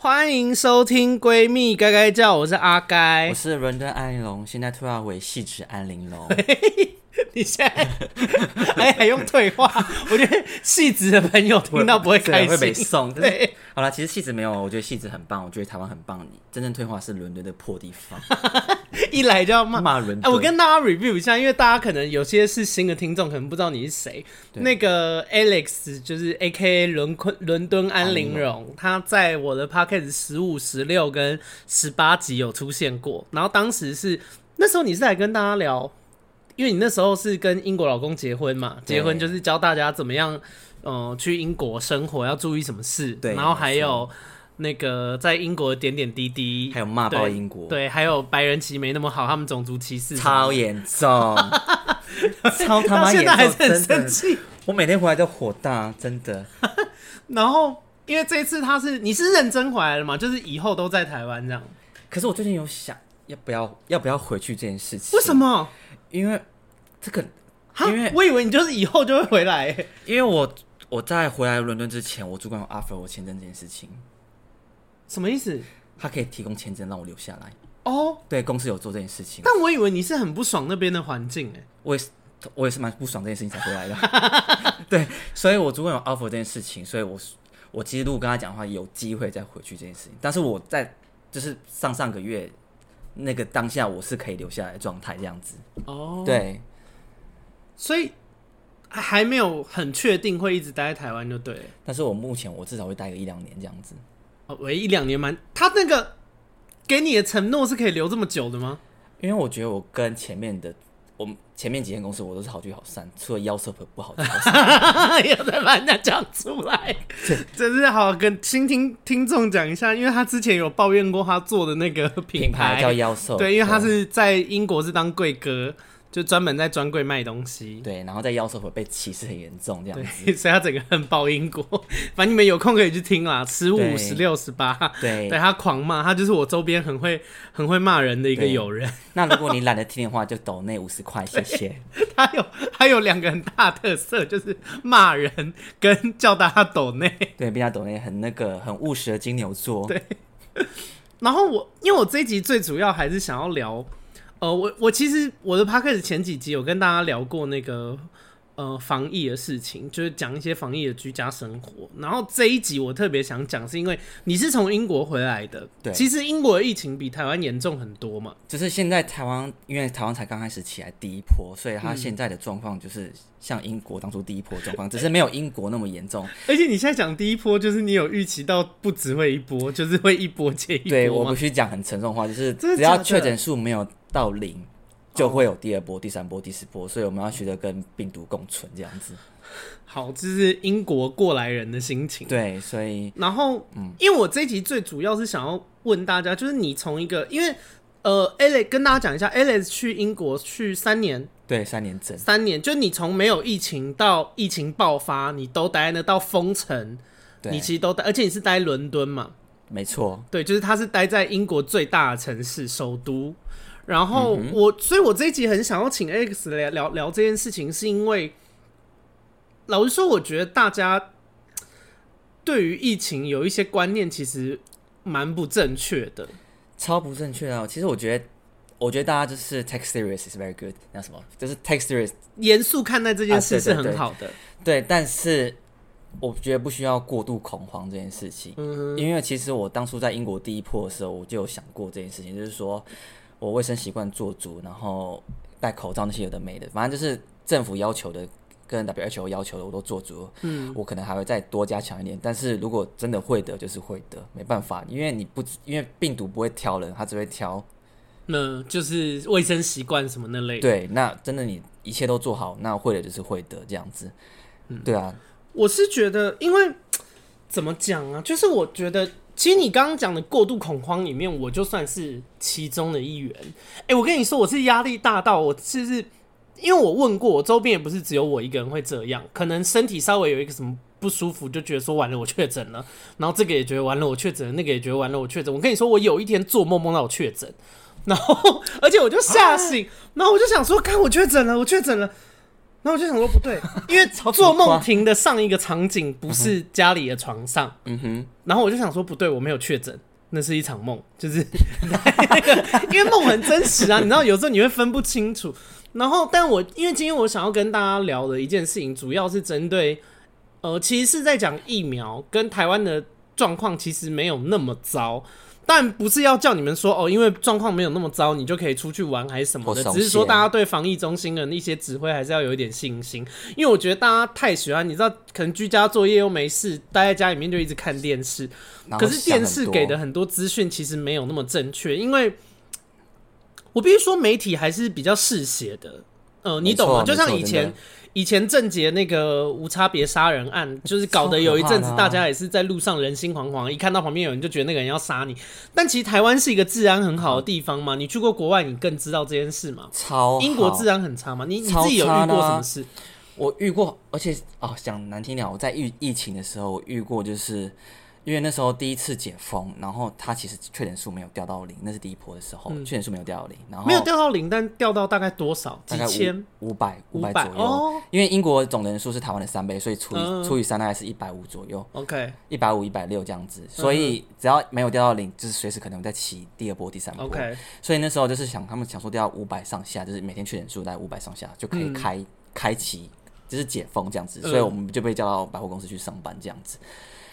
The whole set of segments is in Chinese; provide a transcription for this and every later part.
欢迎收听闺蜜该该叫，我是阿该，我是伦敦安玲珑，现在退化为细致安陵容。你现在还还用退化？我觉得汐止的朋友听到不会开心，会被送。对，好了，其实汐止没有，我觉得汐止很棒，我觉得台湾很棒。你真正退化是伦敦的破地方，一来就要骂骂伦敦。哎，我跟大家 review 一下，因为大家可能有些是新的听众，可能不知道你是谁。那个 Alex 就是 AKA 伦昆伦敦安陵容，他在我的 podcast 十五、十六跟十八集有出现过。然后当时是那时候你是来跟大家聊。因为你那时候是跟英国老公结婚嘛，结婚就是教大家怎么样，嗯、呃，去英国生活要注意什么事，对，然后还有那个在英国的点点滴滴，还有骂爆英国，对，还有白人其实没那么好，他们种族歧视超严重，超他妈严重，现在还是很生气，我每天回来都火大，真的。然后因为这一次他是你是认真回来了嘛，就是以后都在台湾这样。可是我最近有想要不要要不要回去这件事情，为什么？因为这个，因为我以为你就是以后就会回来。因为我我在回来伦敦之前，我主管有 offer 我签证这件事情。什么意思？他可以提供签证让我留下来。哦，对，公司有做这件事情。但我以为你是很不爽那边的环境，哎，我也是，我也是蛮不爽这件事情才回来的。对，所以我主管有 offer 这件事情，所以我我其实如果跟他讲的话，有机会再回去这件事情。但是我在就是上上个月。那个当下我是可以留下来的状态，这样子哦，对，所以还没有很确定会一直待在台湾就对。但是我目前我至少会待个一两年这样子。哦，喂，一两年蛮，他那个给你的承诺是可以留这么久的吗？因为我觉得我跟前面的。前面几间公司我都是好聚好散，除了 Yeltsin 不好聚好散，又在把人家讲出来，真是好跟新听听众讲一下，因为他之前有抱怨过他做的那个品牌，品牌叫 Yeltsin，对，因为他是在英国是当贵哥。就专门在专柜卖东西，对，然后在妖兽会被歧视很严重这样子，所以他整个很爆英国。反正你们有空可以去听啦，十五、十六、十八，对，对他狂骂，他就是我周边很会、很会骂人的一个友人。那如果你懒得听的话，就抖内五十块，谢谢。他有他有两个很大特色，就是骂人跟叫大家抖内。对，比较抖内很那个很务实的金牛座。对。然后我因为我这一集最主要还是想要聊。呃，我我其实我的 podcast 前几集有跟大家聊过那个呃防疫的事情，就是讲一些防疫的居家生活。然后这一集我特别想讲，是因为你是从英国回来的，对，其实英国的疫情比台湾严重很多嘛。就是现在台湾，因为台湾才刚开始起来第一波，所以它现在的状况就是像英国当初第一波状况，只是没有英国那么严重。而且你现在讲第一波，就是你有预期到不只会一波，就是会一波接一波。对，我不需讲很沉重的话，就是只要确诊数没有。到零就会有第二波、oh. 第三波、第四波，所以我们要学着跟病毒共存，这样子。好，这是英国过来人的心情。对，所以然后，嗯，因为我这一集最主要是想要问大家，就是你从一个，因为呃，Alex 跟大家讲一下，Alex 去英国去三年，对，三年整，三年，就你从没有疫情到疫情爆发，你都待在那，到封城，你其实都待，而且你是待伦敦嘛？没错，对，就是他是待在英国最大的城市首都。然后我，所以我这一集很想要请 Alex 来聊聊这件事情，是因为老实说，我觉得大家对于疫情有一些观念其实蛮不正确的，超不正确啊！其实我觉得，我觉得大家就是 take serious is very good，那什么，就是 take serious，严肃看待这件事是很好的，啊，对，对，对，对，但是我觉得不需要过度恐慌这件事情，嗯，因为其实我当初在英国第一波的时候，我就有想过这件事情，就是说。我卫生习惯做足，然后戴口罩那些有的没的，反正就是政府要求的跟 WHO 要求的我都做足。嗯，我可能还会再多加强一点，但是如果真的会得，就是会得，没办法，因为你不因为病毒不会挑人，它只会挑，那就是卫生习惯什么那类。对，那真的你一切都做好，那会的就是会得这样子。嗯，对啊，我是觉得，因为怎么讲啊，就是我觉得。其实你刚刚讲的过度恐慌里面，我就算是其中的一员。哎、欸，我跟你说，我是压力大到我其实，因为我问过，我周边也不是只有我一个人会这样，可能身体稍微有一个什么不舒服，就觉得说完了我确诊了，然后这个也觉得完了我确诊了，那个也觉得完了我确诊。我跟你说，我有一天做梦梦到我确诊，然后 而且我就吓醒，然后我就想说，看我确诊了，我确诊了。然后我就想说不对，因为做梦亭的上一个场景不是家里的床上，嗯哼，然后我就想说不对，我没有确诊，那是一场梦，就是那 个，因为梦很真实啊，你知道有时候你会分不清楚。然后，但我因为今天我想要跟大家聊的一件事情，主要是针对，呃，其实是在讲疫苗跟台湾的状况，其实没有那么糟。但不是要叫你们说哦，因为状况没有那么糟，你就可以出去玩还是什么的。只是说大家对防疫中心的一些指挥还是要有一点信心，因为我觉得大家太喜欢，你知道，可能居家作业又没事，待在家里面就一直看电视。可是电视给的很多资讯其实没有那么正确，因为我必须说媒体还是比较嗜血的。呃，你懂吗？就像以前。以前郑杰那个无差别杀人案，就是搞得有一阵子，大家也是在路上人心惶惶，一看到旁边有人就觉得那个人要杀你。但其实台湾是一个治安很好的地方嘛，你去过国外，你更知道这件事嘛。超英国治安很差嘛？你你自己有遇过什么事？我遇过，而且哦，讲难听点，我在疫疫情的时候遇过，就是。因为那时候第一次解封，然后他其实确诊数没有掉到零，那是第一波的时候，确诊数没有掉到零，然后没有掉到零，但掉到大概多少？几千？五百五百左右。哦、因为英国总人数是台湾的三倍，所以除以、嗯、除以三大概是一百五左右。OK，一百五一百六这样子，所以只要没有掉到零，就是随时可能再起第二波、第三波。OK，所以那时候就是想他们想说掉到五百上下，就是每天确诊数在五百上下就可以开、嗯、开启，就是解封这样子，所以我们就被叫到百货公司去上班这样子。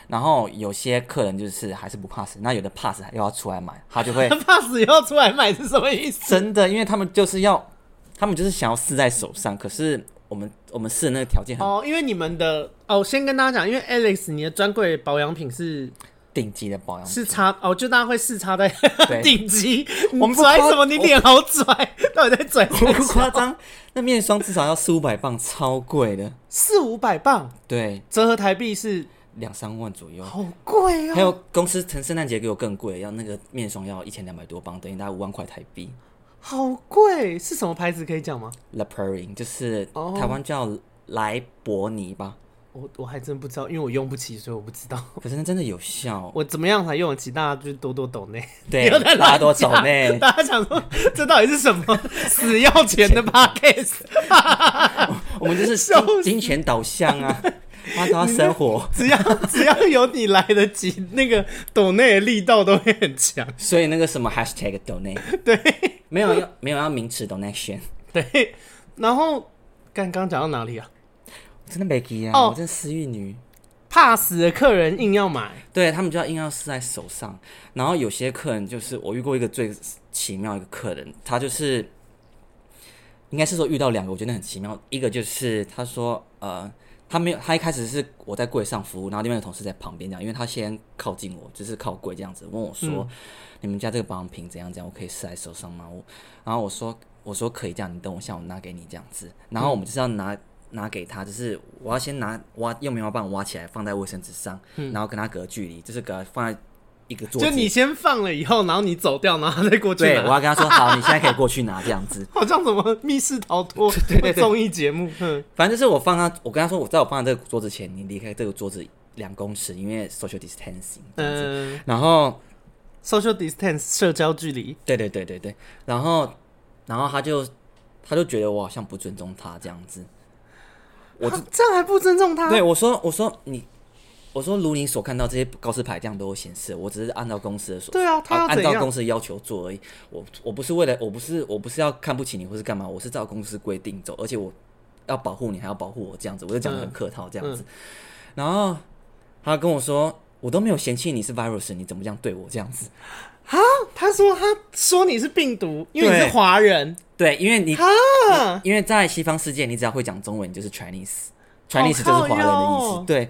然后有些客人就是还是不怕死，那有的怕死又要出来买，他就会 怕死又要出来买是什么意思？真的，因为他们就是要，他们就是想要试在手上。可是我们我们试的那个条件很哦，因为你们的哦，先跟大家讲，因为 Alex 你的专柜保养品是顶级的保养品，是差哦，就大家会试差在 顶级。我们拽什么？你脸好拽，到底在拽？不夸张，那面霜至少要四五百磅，超贵的，四五百磅，对，折合台币是。两三万左右，好贵哦！还有公司趁圣诞节给我更贵，要那个面霜要一千两百多磅，等于大概五万块台币。好贵，是什么牌子可以讲吗？La Prairie 就是台湾叫莱伯尼吧？我我还真不知道，因为我用不起，所以我不知道。可是那真的有效。我怎么样才用得起？大家就多多抖内，对，大家多抖内。大家想说，这到底是什么死要钱的 podcast？我们就是 金钱导向啊。他他生活，只要只要有你来得及，那个抖内的力道都会很强。所以那个什么 hashtag 抖内，对，没有要没有要名词 donation，对。然后刚刚讲到哪里啊？我真的没记啊，我真私欲女，怕死的客人硬要买，对他们就要硬要试在手上。然后有些客人就是我遇过一个最奇妙一个客人，他就是应该是说遇到两个，我觉得很奇妙。一个就是他说呃。他没有，他一开始是我在柜上服务，然后另外一个同事在旁边这样，因为他先靠近我，就是靠柜这样子问我说：“嗯、你们家这个保养品怎样？怎样？我可以试在手上吗？”我，然后我说：“我说可以这样，你等我下午拿给你这样子。”然后我们就是要拿拿给他，就是我要先拿挖用棉花棒挖起来放在卫生纸上，嗯、然后跟他隔距离，就是给他放在。一个桌子，就你先放了以后，然后你走掉，然后再过去拿。对，我要跟他说好，你现在可以过去拿 这样子。好像什么密室逃脱综艺节目。反正就是我放他，我跟他说，我在我放在这个桌子前，你离开这个桌子两公尺，因为 social distancing。嗯。然后 social distance 社交距离。对对对对对。然后，然后他就他就觉得我好像不尊重他这样子。我这样还不尊重他？对，我说我说你。我说，如你所看到这些告示牌这样都有显示，我只是按照公司的所，对啊，他要按照公司的要求做而已。我我不是为了，我不是我不是要看不起你或是干嘛，我是照公司规定走，而且我要保护你，还要保护我这样子，我就讲的很客套这样子。嗯嗯、然后他跟我说，我都没有嫌弃你是 virus，你怎么这样对我这样子？啊？他说他说你是病毒，因为你是华人。对，因为你，啊、因为在西方世界，你只要会讲中文，你就是 Chinese，Chinese 就是华人的意思。对。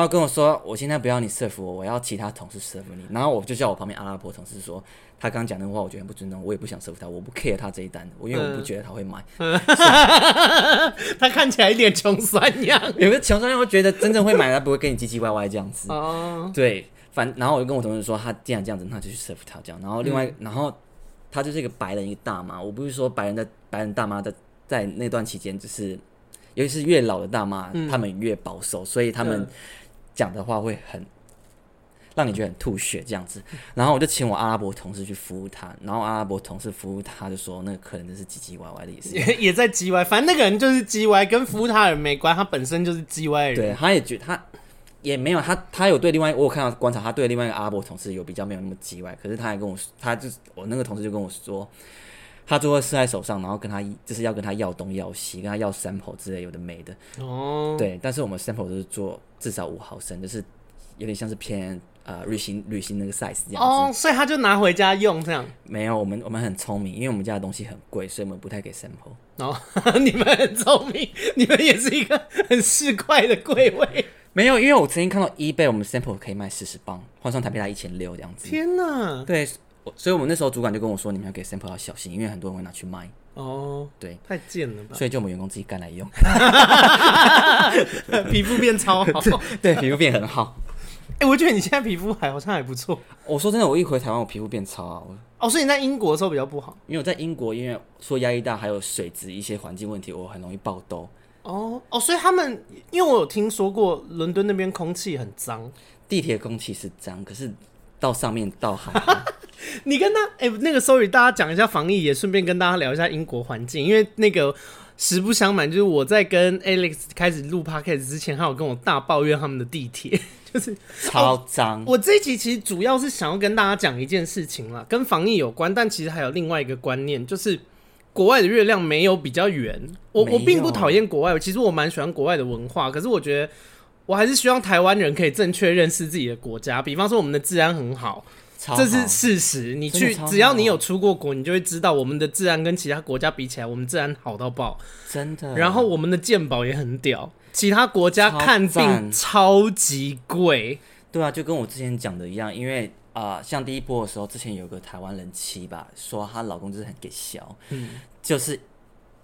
他跟我说：“我现在不要你 serve 我，我要其他同事 serve 你。”然后我就叫我旁边阿拉伯同事说：“他刚讲的话，我觉得很不尊重，我也不想 serve 他，我不 care 他这一单，我因为我不觉得他会买。嗯”他看起来一点穷酸样，有个穷酸样，我觉得真正会买，他不会跟你唧唧歪歪这样子。哦，对，反然后我就跟我同事说：“他既然这样子，那就去 serve 他这样。”然后另外，嗯、然后他就是一个白人一个大妈，我不是说白人的白人大妈的在那段期间，就是尤其是越老的大妈，嗯、他们越保守，所以他们。嗯讲的话会很，让你觉得很吐血这样子。然后我就请我阿拉伯同事去服务他，然后阿拉伯同事服务他就说那个客人真是唧唧歪歪的意思，也 也在唧歪，反正那个人就是唧歪，跟服务他人没关，他本身就是唧歪的人。对，他也觉得他也没有他他有对另外我有看到观察，他对另外一个阿拉伯同事有比较没有那么唧歪，可是他还跟我他就是我那个同事就跟我说。他最后是在手上，然后跟他就是要跟他要东要西，跟他要 sample 之类有的没的。哦，对，但是我们 sample 都是做至少五毫升，就是有点像是偏呃旅行旅行那个 size 这样子。哦，所以他就拿回家用这样。没有，我们我们很聪明，因为我们家的东西很贵，所以我们不太给 sample。哦，你们很聪明，你们也是一个很市侩的贵位。没有，因为我曾经看到 eBay 我们 sample 可以卖四十磅，换算台币才一千六这样子。天哪！对。所以，我们那时候主管就跟我说：“你们要给 sample 要小心，因为很多人会拿去卖。”哦，对，太贱了吧！所以就我们员工自己干来用，皮肤变超好，对，皮肤变很好。哎、欸，我觉得你现在皮肤还好像还不错。我说真的，我一回台湾，我皮肤变超好。哦，所以你在英国的时候比较不好，因为我在英国，因为说压力大，还有水质一些环境问题，我很容易爆痘。哦哦，所以他们，因为我有听说过伦敦那边空气很脏，地铁空气是脏，可是到上面到海。你跟他哎、欸，那个 sorry，大家讲一下防疫，也顺便跟大家聊一下英国环境，因为那个实不相瞒，就是我在跟 Alex 开始录 Podcast 之前，他有跟我大抱怨他们的地铁，就是超脏、哦。我这一集其实主要是想要跟大家讲一件事情啦，跟防疫有关，但其实还有另外一个观念，就是国外的月亮没有比较圆。我我并不讨厌国外，其实我蛮喜欢国外的文化，可是我觉得我还是希望台湾人可以正确认识自己的国家，比方说我们的治安很好。这是事实，你去只要你有出过国，你就会知道我们的治安跟其他国家比起来，我们治安好到爆，真的。然后我们的健保也很屌，其他国家看病超级贵。对啊，就跟我之前讲的一样，因为啊、呃，像第一波的时候，之前有个台湾人妻吧，说她老公就是很给小，嗯，就是。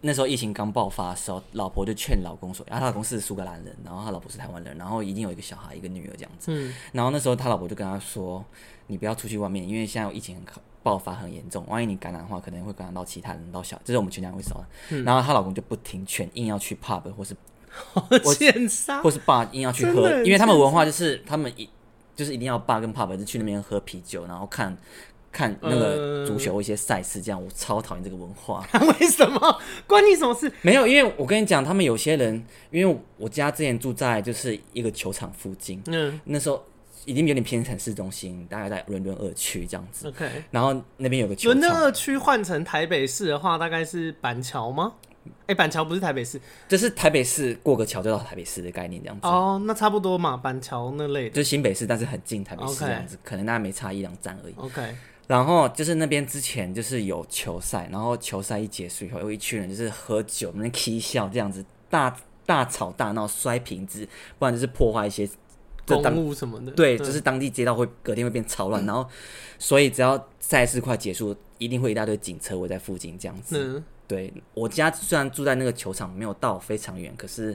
那时候疫情刚爆发的时候，老婆就劝老公说：“啊，她老公是苏格兰人，然后她老婆是台湾人，然后一定有一个小孩，一个女儿这样子。嗯，然后那时候他老婆就跟他说：‘你不要出去外面，因为现在有疫情很爆发很严重，万一你感染的话，可能会感染到其他人，到小，这是我们全家会说。嗯’然后她老公就不听劝，硬要去 pub 或是 我或是 bar 硬要去喝，因为他们文化就是他们一就是一定要 bar 跟 pub 就去那边喝啤酒，然后看。”看那个足球一些赛事，这样、呃、我超讨厌这个文化。为什么？关你什么事？没有，因为我跟你讲，他们有些人，因为我家之前住在就是一个球场附近，嗯，那时候已经有点偏城市中心，大概在伦敦二区这样子。OK，然后那边有个球场。伦敦二区换成台北市的话，大概是板桥吗？哎、欸，板桥不是台北市，就是台北市过个桥就到台北市的概念这样子。哦，那差不多嘛，板桥那类的，就是新北市，但是很近台北市这样子.可能大概没差一两站而已。OK。然后就是那边之前就是有球赛，然后球赛一结束以后，有一群人就是喝酒，那边嬉笑这样子，大大吵大闹，摔瓶子，不然就是破坏一些公物什么的。对，就是当地街道会隔天会变超乱，嗯、然后所以只要赛事快结束，一定会一大堆警车围在附近这样子。嗯、对，我家虽然住在那个球场，没有到非常远，可是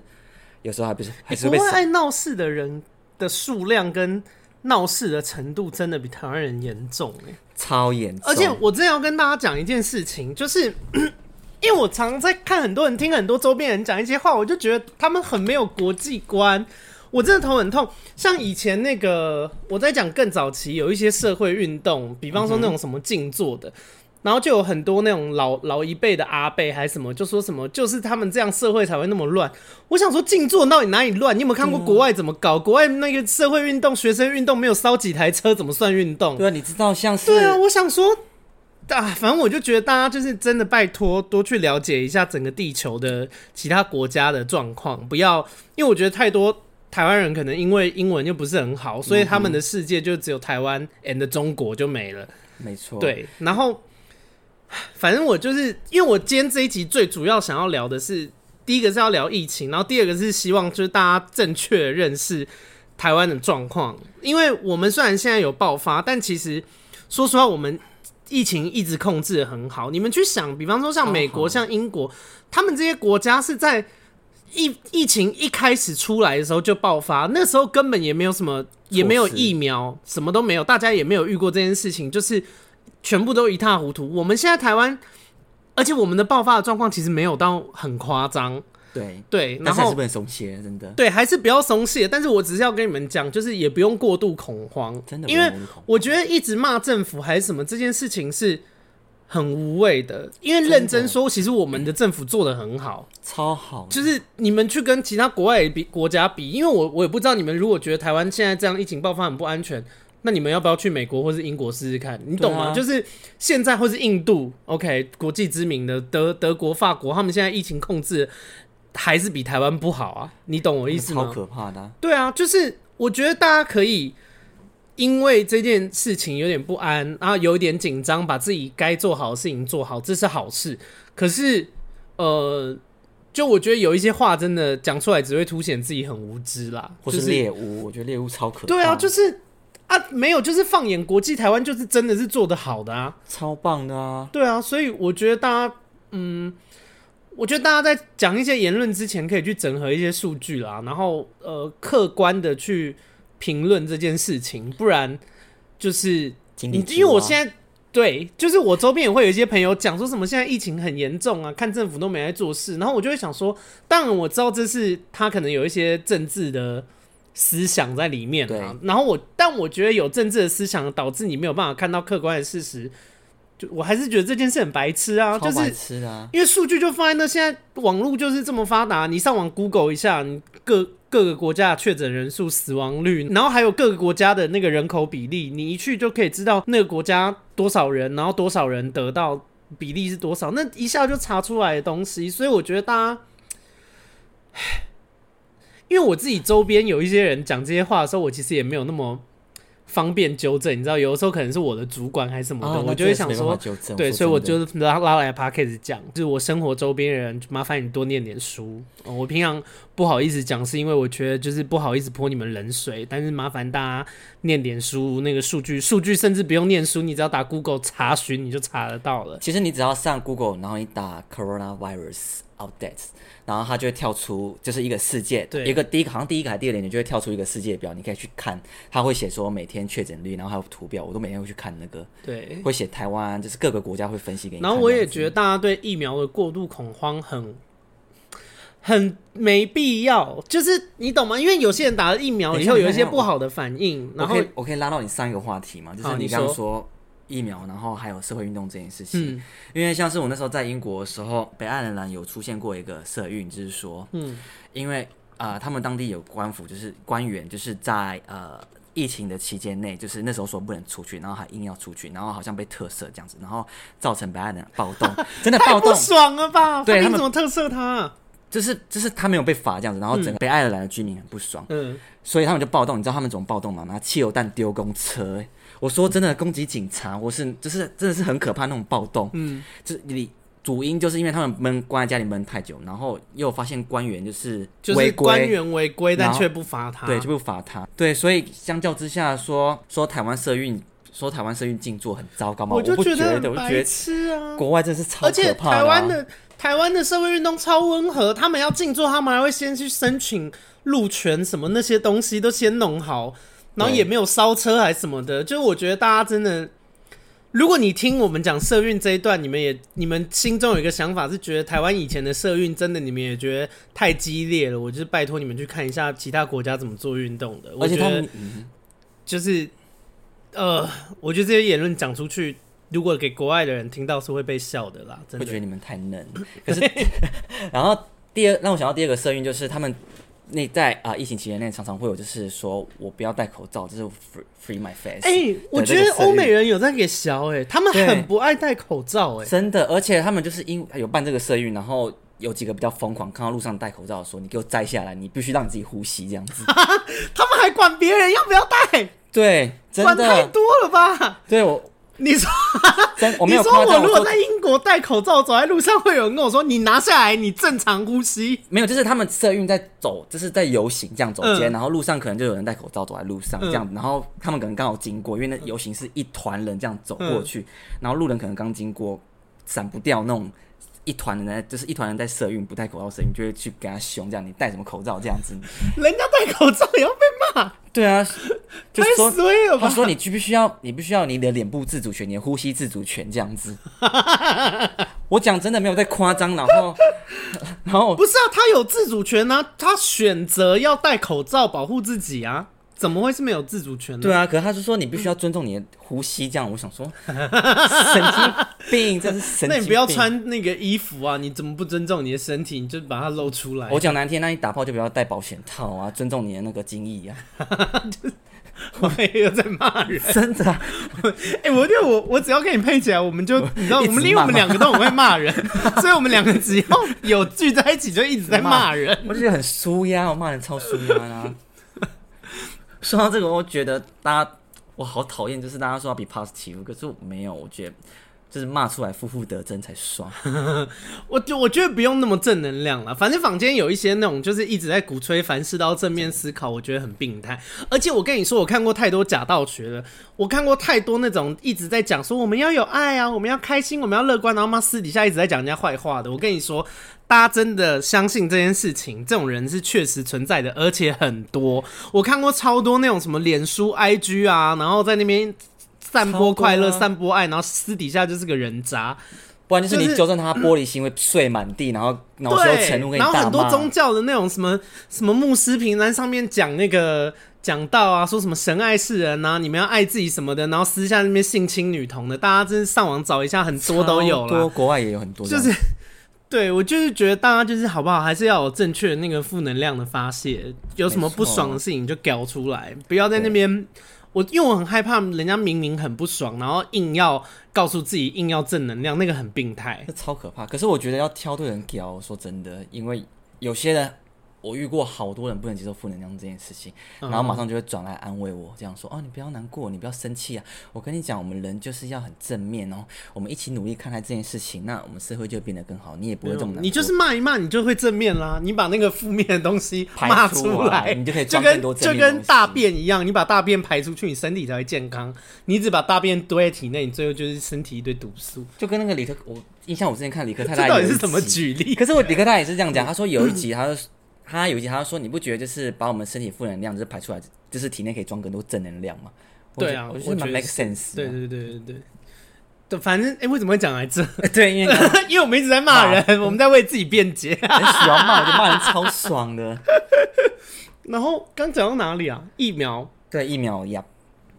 有时候还不是还是会被爱闹事的人的数量跟。闹事的程度真的比台湾人严重哎，超严重！而且我真的要跟大家讲一件事情，就是 因为我常常在看很多人听很多周边人讲一些话，我就觉得他们很没有国际观，我真的头很痛。像以前那个我在讲更早期有一些社会运动，比方说那种什么静坐的。然后就有很多那种老老一辈的阿伯还是什么，就说什么就是他们这样社会才会那么乱。我想说静坐到底哪里乱？你有没有看过国外怎么搞？国外那个社会运动、学生运动没有烧几台车怎么算运动？对啊，你知道像是对啊，我想说啊，反正我就觉得大家就是真的拜托多去了解一下整个地球的其他国家的状况，不要因为我觉得太多台湾人可能因为英文又不是很好，所以他们的世界就只有台湾 and 中国就没了。没错，对，然后。反正我就是，因为我今天这一集最主要想要聊的是，第一个是要聊疫情，然后第二个是希望就是大家正确认识台湾的状况。因为我们虽然现在有爆发，但其实说实话，我们疫情一直控制的很好。你们去想，比方说像美国、像英国，他们这些国家是在疫疫情一开始出来的时候就爆发，那时候根本也没有什么，也没有疫苗，什么都没有，大家也没有遇过这件事情，就是。全部都一塌糊涂。我们现在台湾，而且我们的爆发的状况其实没有到很夸张，对对，然后还是不能松懈，真的。对，还是不要松懈。但是我只是要跟你们讲，就是也不用过度恐慌，真的。因为我觉得一直骂政府还是什么这件事情是很无谓的。因为认真说，其实我们的政府做的很好，超好。就是你们去跟其他国外比国家比，因为我我也不知道你们如果觉得台湾现在这样疫情爆发很不安全。那你们要不要去美国或是英国试试看？你懂吗？啊、就是现在或是印度，OK，国际知名的德德国、法国，他们现在疫情控制还是比台湾不好啊！你懂我意思吗？超可怕的、啊。对啊，就是我觉得大家可以因为这件事情有点不安，然后有点紧张，把自己该做好的事情做好，这是好事。可是，呃，就我觉得有一些话真的讲出来，只会凸显自己很无知啦，或是猎物。就是、我觉得猎物超可怕。对啊，就是。啊，没有，就是放眼国际，台湾就是真的是做的好的啊，超棒的啊！对啊，所以我觉得大家，嗯，我觉得大家在讲一些言论之前，可以去整合一些数据啦，然后呃，客观的去评论这件事情，不然就是你，因为我现在对，就是我周边也会有一些朋友讲说什么现在疫情很严重啊，看政府都没在做事，然后我就会想说，当然我知道这是他可能有一些政治的。思想在里面啊，然后我，但我觉得有政治的思想导致你没有办法看到客观的事实，就我还是觉得这件事很白痴啊，超白痴啊，就是因为数据就放在那，现在网络就是这么发达，你上网 Google 一下，你各各个国家的确诊人数、死亡率，然后还有各个国家的那个人口比例，你一去就可以知道那个国家多少人，然后多少人得到比例是多少，那一下就查出来的东西，所以我觉得大家，唉。因为我自己周边有一些人讲这些话的时候，我其实也没有那么方便纠正，你知道，有的时候可能是我的主管还是什么的，哦、我就会想说，对，所以我就拉拉来 Podcast 讲，就是我生活周边人，麻烦你多念点书。哦、我平常不好意思讲，是因为我觉得就是不好意思泼你们冷水，但是麻烦大家念点书，那个数据数据甚至不用念书，你只要打 Google 查询，你就查得到了。其实你只要上 Google，然后你打 Coronavirus updates。然后它就会跳出，就是一个世界，对，一个第一个好像第一个还是第二点，你就会跳出一个世界表，你可以去看，它会写说每天确诊率，然后还有图表，我都每天会去看那个，对，会写台湾，就是各个国家会分析给你。然后我也觉得大家对疫苗的过度恐慌很很没必要，就是你懂吗？因为有些人打了疫苗以后有一些不好的反应，然后我可以，我可以拉到你上一个话题嘛，就是你刚刚说。疫苗，然后还有社会运动这件事情，嗯、因为像是我那时候在英国的时候，北爱尔兰有出现过一个社运，就是说，嗯，因为呃，他们当地有官府，就是官员，就是在呃疫情的期间内，就是那时候说不能出去，然后还硬要出去，然后好像被特赦这样子，然后造成北爱尔兰暴动，真的暴动，太不爽了吧？对，他们怎么特赦他？就是就是他没有被罚这样子，然后整个北爱尔兰的居民很不爽，嗯，所以他们就暴动。你知道他们怎么暴动吗？拿汽油弹丢公车、欸。我说真的，攻击警察，我是就是真的是很可怕那种暴动。嗯，就是你主因就是因为他们闷关在家里闷太久，然后又发现官员就是就是官员违规，但却不罚他。对，就不罚他。对，所以相较之下说说台湾社运说台湾社运静坐很糟糕吗？我就觉得，我就觉得啊，国外真是超可怕。而且台湾的台湾的社会运动超温和，他们要静坐，他们还会先去申请路权什么那些东西都先弄好。然后也没有烧车还是什么的，就是我觉得大家真的，如果你听我们讲社运这一段，你们也你们心中有一个想法是觉得台湾以前的社运真的你们也觉得太激烈了，我就是拜托你们去看一下其他国家怎么做运动的。而且他们就是呃，我觉得这些言论讲出去，如果给国外的人听到是会被笑的啦，真的。会觉得你们太嫩。可是，然后第二让我想到第二个社运就是他们。那在啊、呃，疫情期间内常常会有，就是说我不要戴口罩，就是 free free my face。哎、欸，我觉得欧美人有在给小哎，他们很不爱戴口罩哎，真的，而且他们就是因有办这个社运，然后有几个比较疯狂，看到路上戴口罩的时候，你给我摘下来，你必须让你自己呼吸这样子。他们还管别人要不要戴？对，真的，管太多了吧？对我。你说，我没有你说我如果在英国戴口罩走在路上，会有人跟我说：“你拿下来，你正常呼吸。”没有，就是他们社运在走，就是在游行这样走街，嗯、然后路上可能就有人戴口罩走在路上这样，嗯、然后他们可能刚好经过，因为那游行是一团人这样走过去，嗯、然后路人可能刚经过，闪不掉那种一团人在，就是一团人在社运不戴口罩社运，就会去给他凶，这样你戴什么口罩这样子？人家戴口罩也要被骂？对啊，就说太衰了吧？他说你需不需要，你不需要你的脸部自主权，你的呼吸自主权这样子。我讲真的没有在夸张，然后 然后不是啊，他有自主权啊，他选择要戴口罩保护自己啊。怎么会是没有自主权呢？对啊，可是他是说你必须要尊重你的呼吸，这样我想说，神经病，这是神经病。那你不要穿那个衣服啊？你怎么不尊重你的身体？你就把它露出来。我讲难听，那你打炮就不要戴保险套啊，尊重你的那个精液啊。我也有在骂人，真的、啊。哎、欸，我觉得我我只要跟你配起来，我们就 你知道，我们因为我们两个都很会骂人，所以我们两个只要有聚在一起，就一直在骂人。我就觉得很舒压，我骂人超舒压啊。说到这个，我觉得大家我好讨厌，就是大家说要比 positive，，可是我没有，我觉得就是骂出来负负得正才爽。我就我觉得不用那么正能量了，反正坊间有一些那种就是一直在鼓吹凡事都要正面思考，我觉得很病态。而且我跟你说，我看过太多假道学了，我看过太多那种一直在讲说我们要有爱啊，我们要开心，我们要乐观，然后妈私底下一直在讲人家坏话的。我跟你说。大家真的相信这件事情？这种人是确实存在的，而且很多。我看过超多那种什么脸书、IG 啊，然后在那边散播快乐、啊、散播爱，然后私底下就是个人渣。不然就是你纠正他玻璃心会碎满地，然后恼羞成怒，然后很多宗教的那种什么什么牧师平台上面讲那个讲道啊，说什么神爱世人啊，你们要爱自己什么的，然后私下那边性侵女童的，大家真是上网找一下，很多都有了。多国外也有很多，就是。对，我就是觉得大家就是好不好，还是要有正确的那个负能量的发泄。有什么不爽的事情就搞出来，不要在那边。我因为我很害怕人家明明很不爽，然后硬要告诉自己硬要正能量，那个很病态，这超可怕。可是我觉得要挑对人挑，说真的，因为有些人。我遇过好多人不能接受负能量这件事情，然后马上就会转来安慰我，这样说：“哦，你不要难过，你不要生气啊！我跟你讲，我们人就是要很正面哦，我们一起努力看待这件事情，那我们社会就变得更好，你也不会这么难。你就是骂一骂，你就会正面啦。你把那个负面的东西骂出来，你就可以。就跟就跟大便一样，你把大便排出去，你身体才会健康。你只把大便堆在体内，你最后就是身体一堆毒素。就跟那个理科，我印象我之前看理科太太，这到底是怎么举例？可是我理科太太也是这样讲，他说有一集他说。他有一集，他说：“你不觉得就是把我们身体负能量就是排出来，就是体内可以装更多正能量吗？”对啊，我觉得蛮 make sense。对对对对对，对，反正哎、欸，为什么会讲来这？对，因为 因为我们一直在骂人，我们在为自己辩解。很喜欢骂，我就骂人超爽的。然后刚讲到哪里啊？疫苗。对，疫苗呀。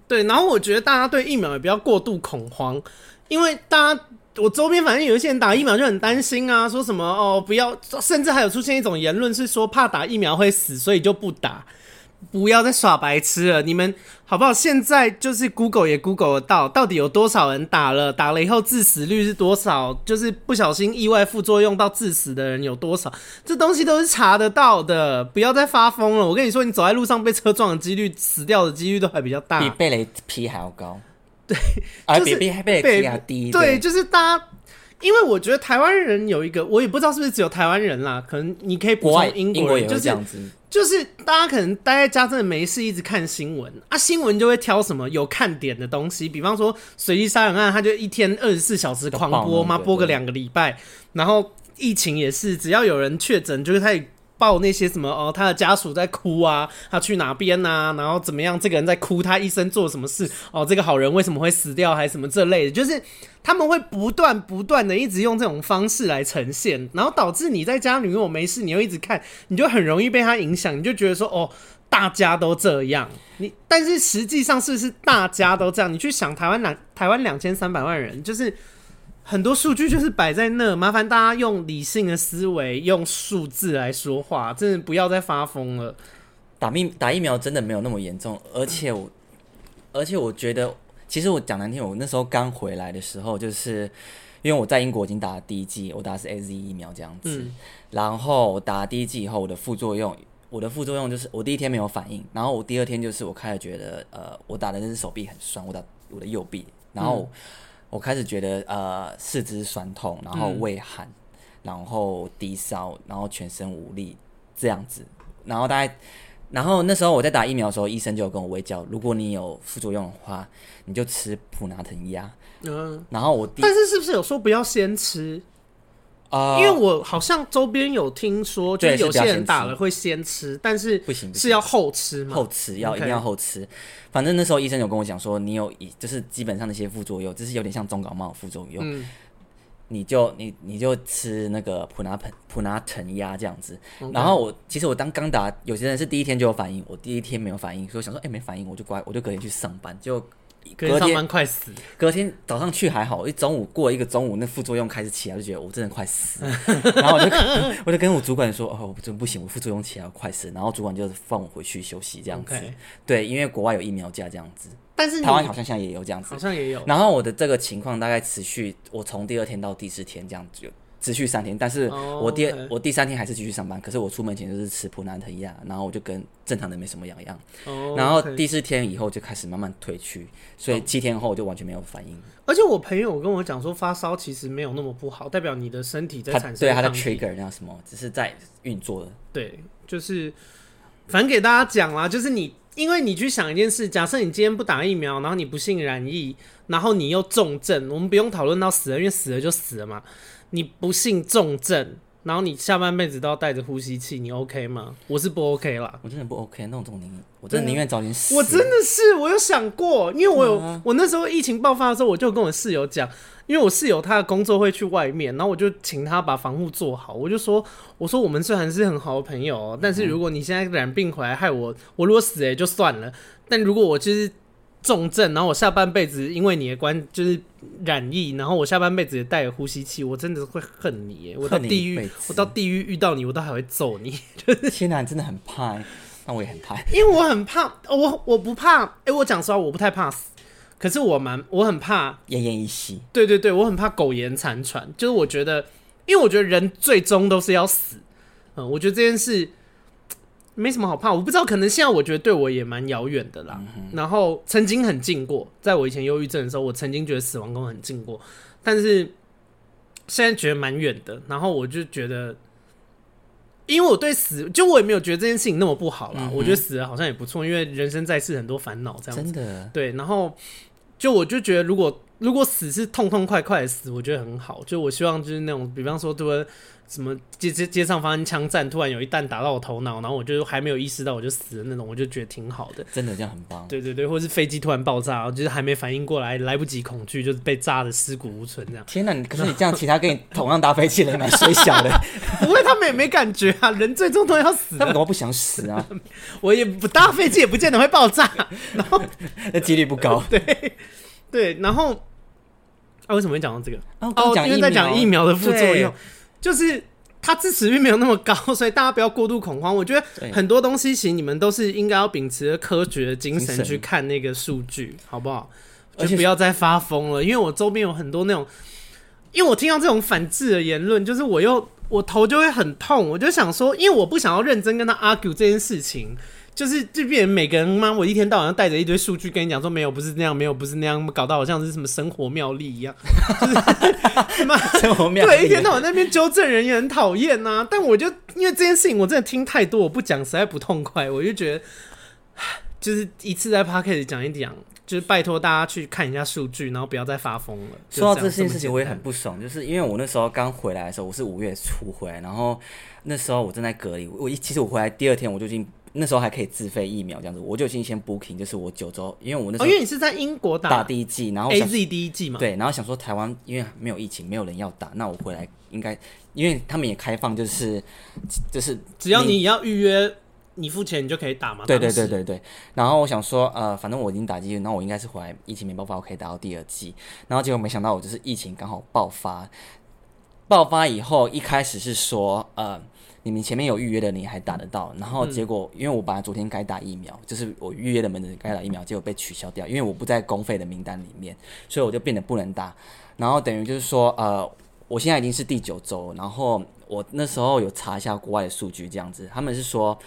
对，然后我觉得大家对疫苗也不要过度恐慌，因为大家。我周边反正有一些人打疫苗就很担心啊，说什么哦不要，甚至还有出现一种言论是说怕打疫苗会死，所以就不打。不要再耍白痴了，你们好不好？现在就是 Google 也 Google 得到，到底有多少人打了，打了以后致死率是多少？就是不小心意外副作用到致死的人有多少？这东西都是查得到的。不要再发疯了！我跟你说，你走在路上被车撞的几率，死掉的几率都还比较大，比被雷劈还要高。对，就是比被被压低。对，就是大家，因为我觉得台湾人有一个，我也不知道是不是只有台湾人啦，可能你可以补充英国人，就是这样子，就是大家可能待在家真的没事，一直看新闻啊，新闻就会挑什么有看点的东西，比方说随机杀人案，他就一天二十四小时狂播嘛，播个两个礼拜，然后疫情也是，只要有人确诊，就是他。报那些什么哦，他的家属在哭啊，他去哪边呐、啊？然后怎么样？这个人在哭，他一生做什么事？哦，这个好人为什么会死掉？还是什么这类的？就是他们会不断不断的一直用这种方式来呈现，然后导致你在家里面我没事，你又一直看，你就很容易被他影响，你就觉得说哦，大家都这样。你但是实际上是不是大家都这样？你去想台湾两台湾两千三百万人，就是。很多数据就是摆在那，麻烦大家用理性的思维，用数字来说话，真的不要再发疯了。打疫打疫苗真的没有那么严重，而且我，而且我觉得，其实我讲难听，我那时候刚回来的时候，就是因为我在英国已经打了第一剂，我打的是 AZ 疫苗这样子，嗯、然后我打了第一剂以后，我的副作用，我的副作用就是我第一天没有反应，然后我第二天就是我开始觉得，呃，我打的那只手臂很酸，我打我的右臂，然后。嗯我开始觉得呃四肢酸痛，然后畏寒，嗯、然后低烧，然后全身无力这样子，然后大概，然后那时候我在打疫苗的时候，医生就有跟我微教，如果你有副作用的话，你就吃普拿疼压。嗯，然后我，但是是不是有说不要先吃？呃，因为我好像周边有听说，就是有些人打了会先吃，但是不行，是要后吃吗？后吃要一定要后吃。反正那时候医生有跟我讲说，你有一就是基本上那些副作用，就是有点像中感冒副作用。嗯你就你你就吃那个普拿疼普拿疼压这样子，Okay. 然后我其实我当刚打，有些人是第一天就有反应，我第一天没有反应，所以我想说，哎、欸，没反应，我就乖，我就隔天去上班，就隔天上班快死，隔天早上去还好，一中午过一个中午，那副作用开始起来，就觉得我真的快死，然后我就我就跟我主管说，哦，我真不行，我副作用起来我快死，然后主管就放我回去休息这样子，Okay. 对，因为国外有疫苗价这样子。但是台湾好像现在也有这样子，好像也有。然后我的这个情况大概持续，我从第二天到第四天这样子，持续三天。但是我第、oh. 我第三天还是继续上班，可是我出门前就是吃普拿疼药，然后我就跟正常人没什么两样。Oh. 然后第四天以后就开始慢慢退去，所以七天后我就完全没有反应。而且我朋友跟我讲说，发烧其实没有那么不好，代表你的身体在产生。对，它的 trigger 那什么，只是在运作的。对，就是反正给大家讲啦，就是你。因为你去想一件事，假设你今天不打疫苗，然后你不幸染疫，然后你又重症，我们不用讨论到死了，因为死了就死了嘛。你不幸重症，然后你下半辈子都要带着呼吸器，你 OK 吗？我是不 OK 啦，我真的不 OK，那种种宁，我真的宁愿早点死。我真的是，我有想过，因为我有，啊、我那时候疫情爆发的时候，我就跟我室友讲。因为我室友他的工作会去外面，然后我就请他把防护做好。我就说：“我说我们虽然是很好的朋友喔，但是如果你现在染病回来害我，我如果死也就算了。但如果我就是重症，然后我下半辈子因为你的关就是染疫，然后我下半辈子也带着呼吸器，我真的会恨你。我到地狱，我到地狱遇到你，我都还会揍你。就是天哪，真的很怕，那我也很怕，因为我很怕，我我不怕。哎，我讲实话，我不太怕死。”可是我蛮，我很怕奄奄一息。对对对，我很怕苟延残喘。就是我觉得，因为我觉得人最终都是要死。嗯，我觉得这件事没什么好怕。我不知道，可能现在我觉得对我也蛮遥远的啦。嗯、然后曾经很近过，在我以前忧郁症的时候，我曾经觉得死亡宫很近过。但是现在觉得蛮远的。然后我就觉得，因为我对死，就我也没有觉得这件事情那么不好啦。嗯、我觉得死了好像也不错，因为人生在世很多烦恼，这样子。真的。对，然后。就我就觉得，如果如果死是痛痛快快的死，我觉得很好。就我希望就是那种，比方说，对什么街街街上发生枪战，突然有一弹打到我头脑，然后我就还没有意识到我就死了那种，我就觉得挺好的。真的这样很棒。对对对，或是飞机突然爆炸，就是还没反应过来，来不及恐惧，就是被炸的尸骨无存这样。天哪！可是你这样，其他跟你同样搭飞机的人蛮衰小的。不会，他们也没感觉啊。人最终都要死。他们怎么不想死啊？我也不搭飞机，也不见得会爆炸。然后那几率不高。对。对，然后啊，为什么会讲到这个？哦，因为在讲疫苗的副作用，对就是它支持率没有那么高，所以大家不要过度恐慌。我觉得很多东西，其实你们都是应该要秉持着科学的精神去看那个数据，好不好？就不要再发疯了。因为我周边有很多那种，因为我听到这种反制的言论，就是我又我头就会很痛，我就想说，因为我不想要认真跟他 argue 这件事情。就是这边每个人妈，我一天到晚带着一堆数据跟你讲说，没有不是那样，没有不是那样，搞到好像是什么生活妙丽一样，就是妈 生活妙丽。对，一天到晚那边纠正人也很讨厌呐。但我就因为这件事情，我真的听太多，我不讲实在不痛快，我就觉得，就是一次在 podcast 讲一讲，就是拜托大家去看一下数据，然后不要再发疯了。说到这件事情，我也很不爽，就是因为我那时候刚回来的时候，我是五月初回来，然后那时候我正在隔离，我一其实我回来第二天我就已经。那时候还可以自费疫苗这样子，我就已经先 booking，就是我九州，因为我那时候、哦、因为你是在英国打打第一剂，然后 AZ 第一剂嘛，对，然后想说台湾因为没有疫情，没有人要打，那我回来应该，因为他们也开放，就是就是只要你要预约，你付钱你就可以打嘛。对对对对对。然后我想说，呃，反正我已经打剂，那我应该是回来疫情没爆发，我可以打到第二剂。然后结果没想到，我就是疫情刚好爆发，爆发以后一开始是说，呃。你们前面有预约的，你还打得到，然后结果因为我本来昨天该打疫苗，就是我预约的门诊该打疫苗，结果被取消掉，因为我不在公费的名单里面，所以我就变得不能打。然后等于就是说，呃，我现在已经是第九周，然后我那时候有查一下国外的数据，这样子，他们是说。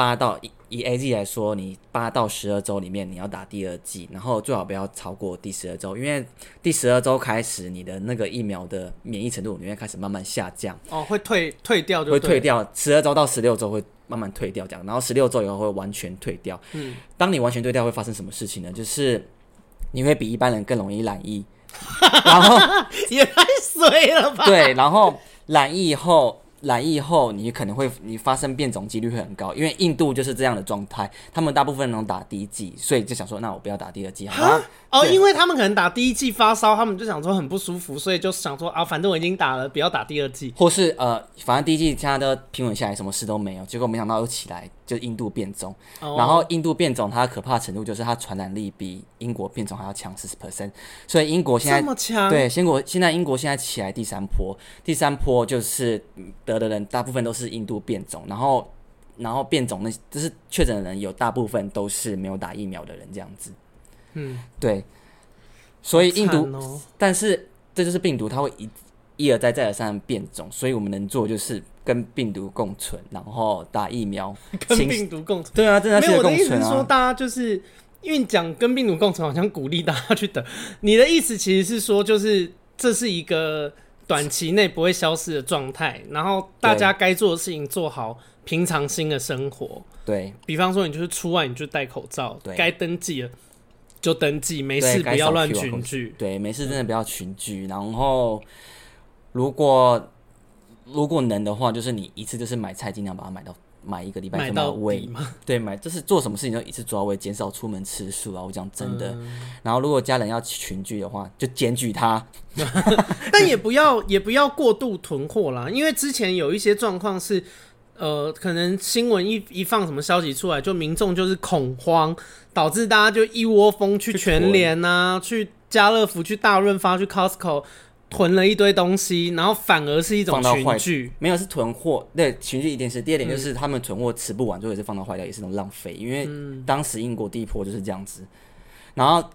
八到以以 A Z 来说，你八到十二周里面你要打第二剂，然后最好不要超过第十二周，因为第十二周开始你的那个疫苗的免疫程度你会开始慢慢下降。哦，会退退掉就，会退掉。十二周到十六周会慢慢退掉这样，然后十六周以后会完全退掉。嗯，当你完全退掉会发生什么事情呢？就是你会比一般人更容易染疫，然后也太水了吧？对，然后。染疫后。染疫后，你可能会你发生变种几率会很高，因为印度就是这样的状态，他们大部分能打第一剂，所以就想说，那我不要打第二剂好吗？哦，因为他们可能打第一剂发烧，他们就想说很不舒服，所以就想说啊，反正我已经打了，不要打第二剂。或是呃，反正第一剂现在都平稳下来，什么事都没有，结果没想到又起来，就印度变种。哦、然后印度变种它的可怕程度就是它传染力比英国变种还要强四十 percent，所以英国现在这么强？对，英国现在英国现在起来第三波，第三波就是得的人大部分都是印度变种，然后然后变种那就是确诊的人有大部分都是没有打疫苗的人这样子。嗯，对，所以印度，哦、但是这就是病毒，它会一一而再再而三的变种，所以我们能做就是跟病毒共存，然后打疫苗，跟病毒共存。对啊，真的是共存啊。没有，我的意思是说，大家就是因为讲跟病毒共存，好像鼓励大家去等。你的意思其实是说，就是这是一个短期内不会消失的状态，然后大家该做的事情做好，平常心的生活。对，比方说，你就是出外你就戴口罩，对，该登记了。就登记，没事不要乱群聚。对，没事真的不要群聚。然后，如果如果能的话，就是你一次就是买菜，尽量把它买到买一个礼拜买到位。对，买就是做什么事情都一次做到位，减少出门次数啊。我讲真的。嗯、然后，如果家人要群聚的话，就检举他。但也不要也不要过度囤货啦，因为之前有一些状况是。呃，可能新闻一一放什么消息出来，就民众就是恐慌，导致大家就一窝蜂去全联啊，去家乐福、去大润发、去 Costco 囤了一堆东西，然后反而是一种群聚，没有是囤货，对，群聚一定是。第二点就是他们囤货吃不完，最后也是放到坏掉，也是种浪费。因为当时英国第一波就是这样子，然后。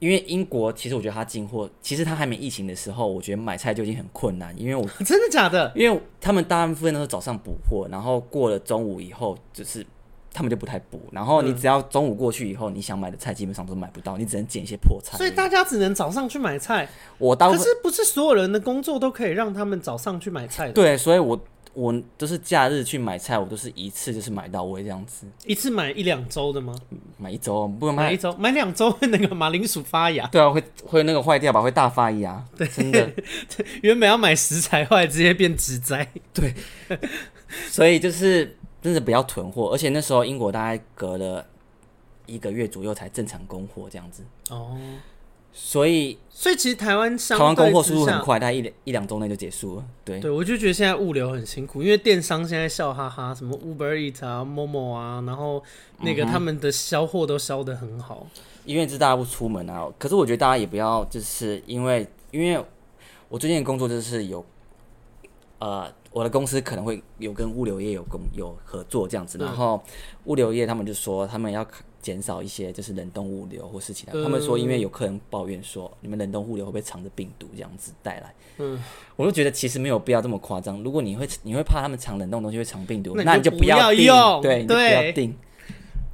因为英国其实我觉得它进货，其实它还没疫情的时候，我觉得买菜就已经很困难。因为我 真的假的？因为他们大部分都是早上补货，然后过了中午以后，就是他们就不太补。然后你只要中午过去以后，你想买的菜基本上都买不到，你只能捡一些破菜。所以大家只能早上去买菜。我当可是不是所有人的工作都可以让他们早上去买菜的。对，所以我。我都是假日去买菜，我都是一次就是买到位这样子。一次买一两周的吗？买一周，不能买，买一周，买两周会 那个马铃薯发芽。对啊，会会那个坏掉吧？会大发芽。对，真的。原本要买食材，后来直接变植栽。对。所以就是真的不要囤货，而且那时候英国大概隔了一个月左右才正常供货这样子。哦。所以，所以其实台湾台湾供货速度很快，大概一两一两周内就结束了。对，对我就觉得现在物流很辛苦，因为电商现在笑哈哈，什么 Uber Eats 啊、Momo 啊，然后那个他们的销货都销的很好。嗯、因为是大家不出门啊，可是我觉得大家也不要，就是因为因为我最近的工作就是有，呃，我的公司可能会有跟物流业有工有合作这样子，然后物流业他们就说他们要。减少一些就是冷冻物流或是其他，他们说因为有客人抱怨说，你们冷冻物流会不会藏着病毒这样子带来？嗯，我就觉得其实没有必要这么夸张。如果你会你会怕他们藏冷冻东西会藏病毒，那你就不要用，对，你就不要订，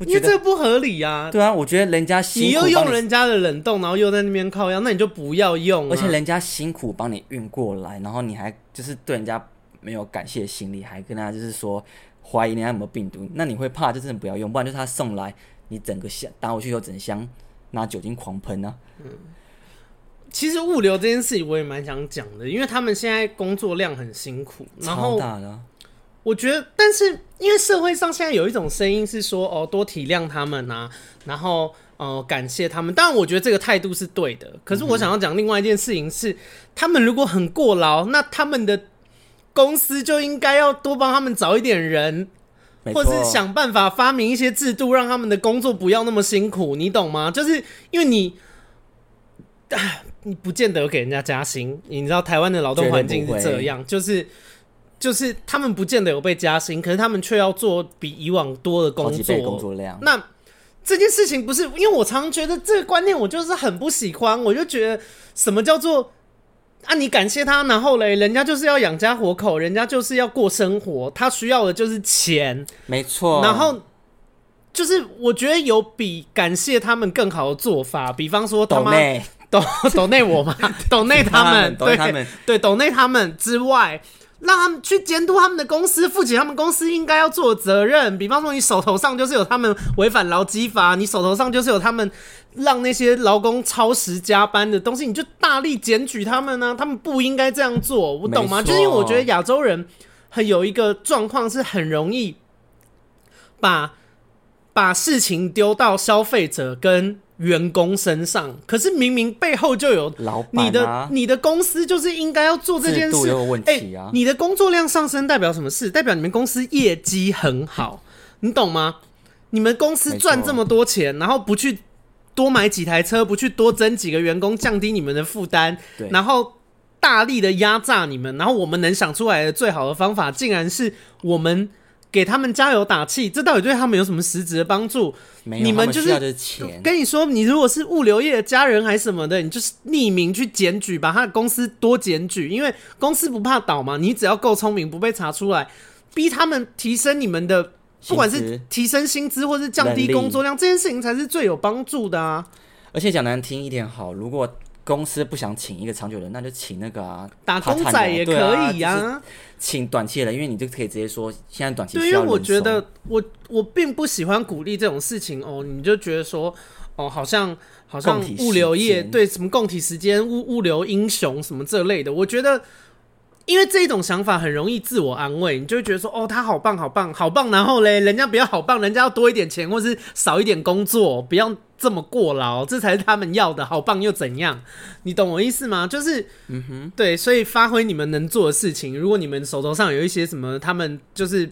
因为这个不合理啊。对啊，我觉得人家辛苦你又用人家的冷冻，然后又在那边靠药，那你就不要用。而且人家辛苦帮你运过来，然后你还就是对人家没有感谢心理，还跟他就是说怀疑人家有没有病毒，那你会怕就真的不要用，不然就是他送来。你整个箱打回去以后，整箱拿酒精狂喷啊！嗯，其实物流这件事情我也蛮想讲的，因为他们现在工作量很辛苦，然后超大的。我觉得，但是因为社会上现在有一种声音是说，哦，多体谅他们啊，然后呃，感谢他们。当然，我觉得这个态度是对的。可是我想要讲另外一件事情是，他们如果很过劳，那他们的公司就应该要多帮他们找一点人。或是想办法发明一些制度，让他们的工作不要那么辛苦，你懂吗？就是因为你，你不见得给人家加薪。你知道台湾的劳动环境是这样，就是就是他们不见得有被加薪，可是他们却要做比以往多的工作，工作量。那这件事情不是因为我常觉得这个观念，我就是很不喜欢。我就觉得什么叫做？啊，你感谢他，然后嘞，人家就是要养家活口，人家就是要过生活，他需要的就是钱，没错。然后就是我觉得有比感谢他们更好的做法，比方说他妈抖 抖内我嘛，抖内他们，对他们，对抖内他们之外。让他们去监督他们的公司，负起他们公司应该要做的责任。比方说，你手头上就是有他们违反劳基法，你手头上就是有他们让那些劳工超时加班的东西，你就大力检举他们呢、啊？他们不应该这样做，我懂吗？就是因为我觉得亚洲人很有一个状况是很容易把把事情丢到消费者跟员工身上，可是明明背后就有老板、啊、你的你的公司就是应该要做这件事，有问题啊、欸！你的工作量上升代表什么事？代表你们公司业绩很好，你懂吗？你们公司赚这么多钱，然后不去。多买几台车，不去多增几个员工，降低你们的负担，然后大力的压榨你们，然后我们能想出来的最好的方法，竟然是我们给他们加油打气，这到底对他们有什么实质的帮助？你们就是跟你说，你如果是物流业的家人还是什么的，你就是匿名去检举，把他的公司多检举，因为公司不怕倒嘛，你只要够聪明，不被查出来，逼他们提升你们的。不管是提升薪资，或是降低工作量，这件事情才是最有帮助的啊！而且讲难听一点好，如果公司不想请一个长久人，那就请那个啊，打工仔也可以啊，啊就是、请短期的人，因为你就可以直接说现在短期。对，因为我觉得我我并不喜欢鼓励这种事情哦，你就觉得说哦，好像好像物流业对什么供体时间、物物流英雄什么这类的，我觉得。因为这种想法很容易自我安慰，你就会觉得说，哦，他好棒，好棒，好棒。然后嘞，人家不要好棒，人家要多一点钱，或是少一点工作，不要这么过劳，这才是他们要的。好棒又怎样？你懂我意思吗？就是，嗯哼，对，所以发挥你们能做的事情。如果你们手头上有一些什么，他们就是。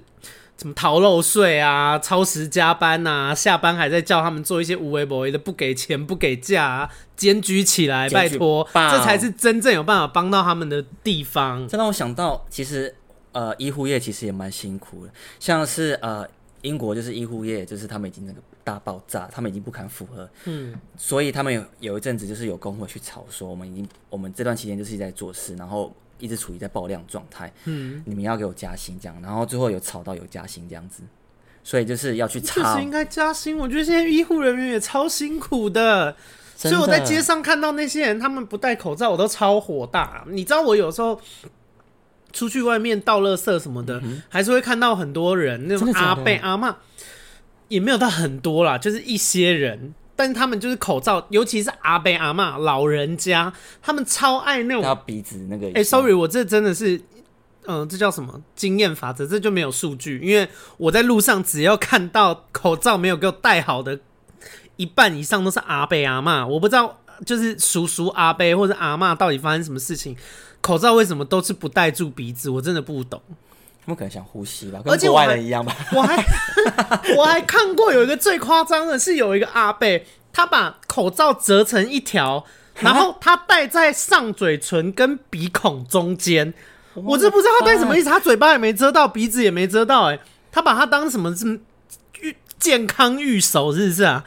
什么逃漏税啊，超时加班啊，下班还在叫他们做一些无微不为的，不给钱不给假啊，检举起来，拜托，这才是真正有办法帮到他们的地方。这让我想到，其实呃，医护业其实也蛮辛苦的，像是呃，英国就是医护业，就是他们已经那个大爆炸，他们已经不堪负荷，嗯，所以他们有有一阵子就是有工会去吵说，我们已经我们这段期间就是在做事，然后。一直处于在爆量状态，嗯，你们要给我加薪这样，然后最后有吵到有加薪这样子，所以就是要去查，确实应该加薪。我觉得现在医护人员也超辛苦的，所以我在街上看到那些人，他们不戴口罩，我都超火大。你知道我有时候出去外面倒垃圾什么的，嗯、还是会看到很多人那种阿伯阿妈，也没有到很多啦，就是一些人。但是他们就是口罩，尤其是阿伯阿嬷老人家，他们超爱那种鼻子那个。哎、欸、，sorry，我这真的是，嗯、呃，这叫什么经验法则？这就没有数据，因为我在路上只要看到口罩没有给我戴好的，一半以上都是阿伯阿嬷。我不知道，就是叔叔阿伯或者阿嬷到底发生什么事情，口罩为什么都是不戴住鼻子？我真的不懂。他们可能想呼吸吧，跟国外人一样吧。我还 我还看过有一个最夸张的是，有一个阿贝，他把口罩折成一条，然后他戴在上嘴唇跟鼻孔中间。我这不知道他戴什么意思，他嘴巴也没遮到，鼻子也没遮到，哎，他把它当什么是玉健康玉手，是不是啊？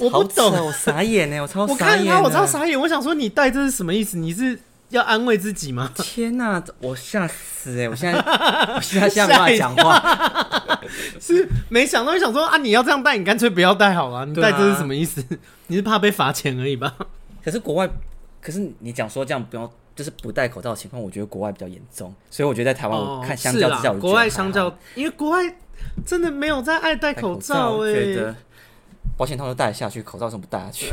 我不懂，我傻眼呢，我超我看他我超傻眼，我想说你戴这是什么意思？你是？要安慰自己吗？天哪、啊，我吓死哎、欸！我现在我现在现在没办法讲话，是没想到，就想说啊，你要这样戴，你干脆不要戴好了。你戴这是什么意思？啊、你是怕被罚钱而已吧？可是国外，可是你讲说这样不要，就是不戴口罩的情况，我觉得国外比较严重，所以我觉得在台湾我看相较之下，国外相较，因为国外真的没有在爱戴口罩哎、欸。保险套都戴下去，口罩怎么不戴下去？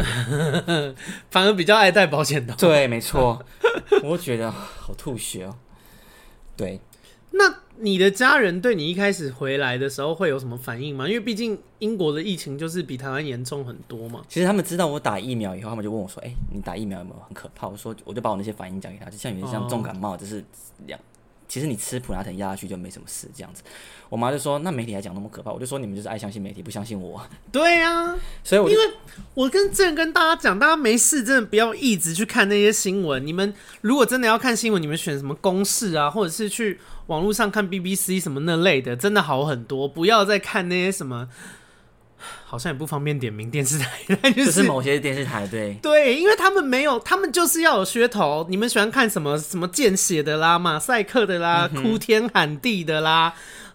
反而比较爱戴保险套。对，没错，我觉得好吐血哦。对，那你的家人对你一开始回来的时候会有什么反应吗？因为毕竟英国的疫情就是比台湾严重很多嘛。其实他们知道我打疫苗以后，他们就问我说：“哎、欸，你打疫苗有没有很可怕？”我说：“我就把我那些反应讲给他，就像有点像重感冒，就是两。”其实你吃普拉腾压下去就没什么事，这样子。我妈就说：“那媒体还讲那么可怕？”我就说：“你们就是爱相信媒体，不相信我。”对啊，所以我因为我跟之前跟大家讲，大家没事真的不要一直去看那些新闻。你们如果真的要看新闻，你们选什么公式啊，或者是去网络上看 BBC 什么那类的，真的好很多。不要再看那些什么。好像也不方便点名电视台，就是，是某些电视台，对 对，因为他们没有，他们就是要有噱头。你们喜欢看什么什么见血的啦，马赛克的啦，嗯、哭天喊地的啦。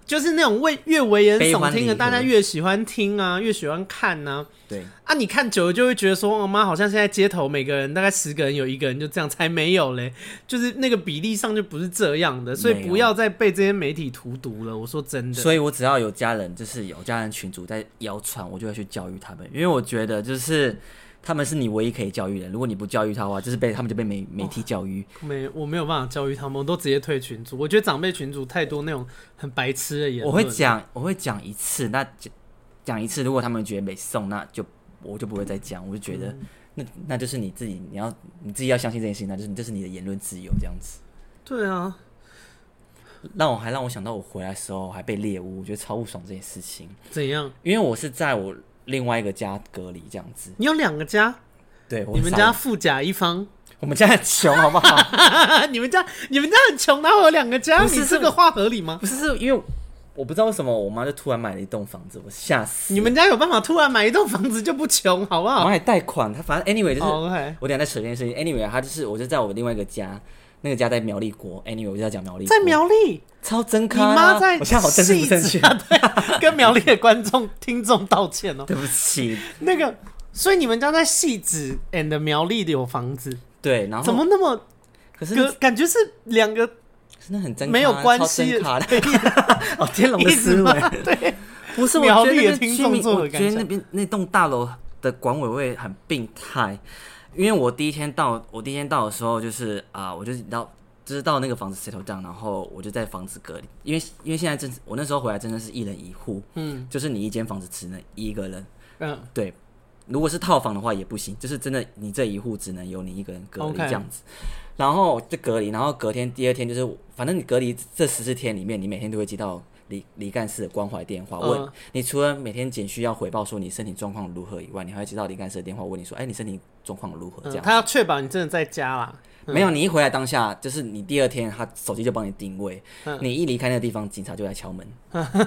就是那种为越危言耸听的，大家越喜欢听啊，越喜欢看呢、啊。对啊，你看久了就会觉得说，我、哦、妈好像现在街头每个人大概十个人有一个人就这样，才没有嘞。就是那个比例上就不是这样的，所以不要再被这些媒体荼毒了。我说真的，所以我只要有家人，就是有家人群主在谣传，我就会去教育他们，因为我觉得就是他们是你唯一可以教育的。如果你不教育他的话，就是被他们就被媒媒体教育。没，我没有办法教育他们，我都直接退群组。我觉得长辈群组太多那种很白痴的言论。我会讲，我会讲一次，那讲一次，如果他们觉得没送，那就我就不会再讲。我就觉得，那那就是你自己，你要你自己要相信这件事情，那就是这是你的言论自由，这样子。对啊。让我还让我想到我回来的时候还被猎巫，我觉得超不爽这件事情。怎样？因为我是在我另外一个家隔离这样子。你有两个家？对，你们家富甲一方。我们家很穷，好不好？你们家你们家很穷，哪会有两个家？你这个话合理吗？不是，是因为我不知道为什么我妈就突然买了一栋房子，我吓死。你们家有办法突然买一栋房子就不穷，好不好？我还贷款，她反正 anyway 就是，oh. 我等下再扯这件事情。anyway，她就是我就在我另外一个家。那个家在苗栗国，anyway 我就要讲苗栗，在苗栗超真咖，你妈在，我现在好正不正确啊？对啊，跟苗栗的观众听众道歉哦，对不起。那个，所以你们家在戏子 and 苗栗的有房子，对，然后怎么那么？可是感觉是两个，真的很真，没有关系的。哦，天龙的思维，对，不是苗栗的听众做的，我觉得那边那栋大楼的管委会很病态。因为我第一天到，我第一天到的时候就是啊、呃，我就到，就是到那个房子 settle down，然后我就在房子隔离，因为因为现在真我那时候回来真的是一人一户，嗯，就是你一间房子只能一个人，嗯，对，如果是套房的话也不行，就是真的你这一户只能有你一个人隔离这样子.然后就隔离，然后隔天第二天就是反正你隔离这十四天里面，你每天都会接到。李李干事的关怀电话问你，除了每天简需要回报说你身体状况如何以外，你还会接到李干事的电话问你说，哎，你身体状况如何？这样，他要确保你真的在家啦。没有，你一回来当下，就是你第二天，他手机就帮你定位。你一离开那个地方，警察就来敲门。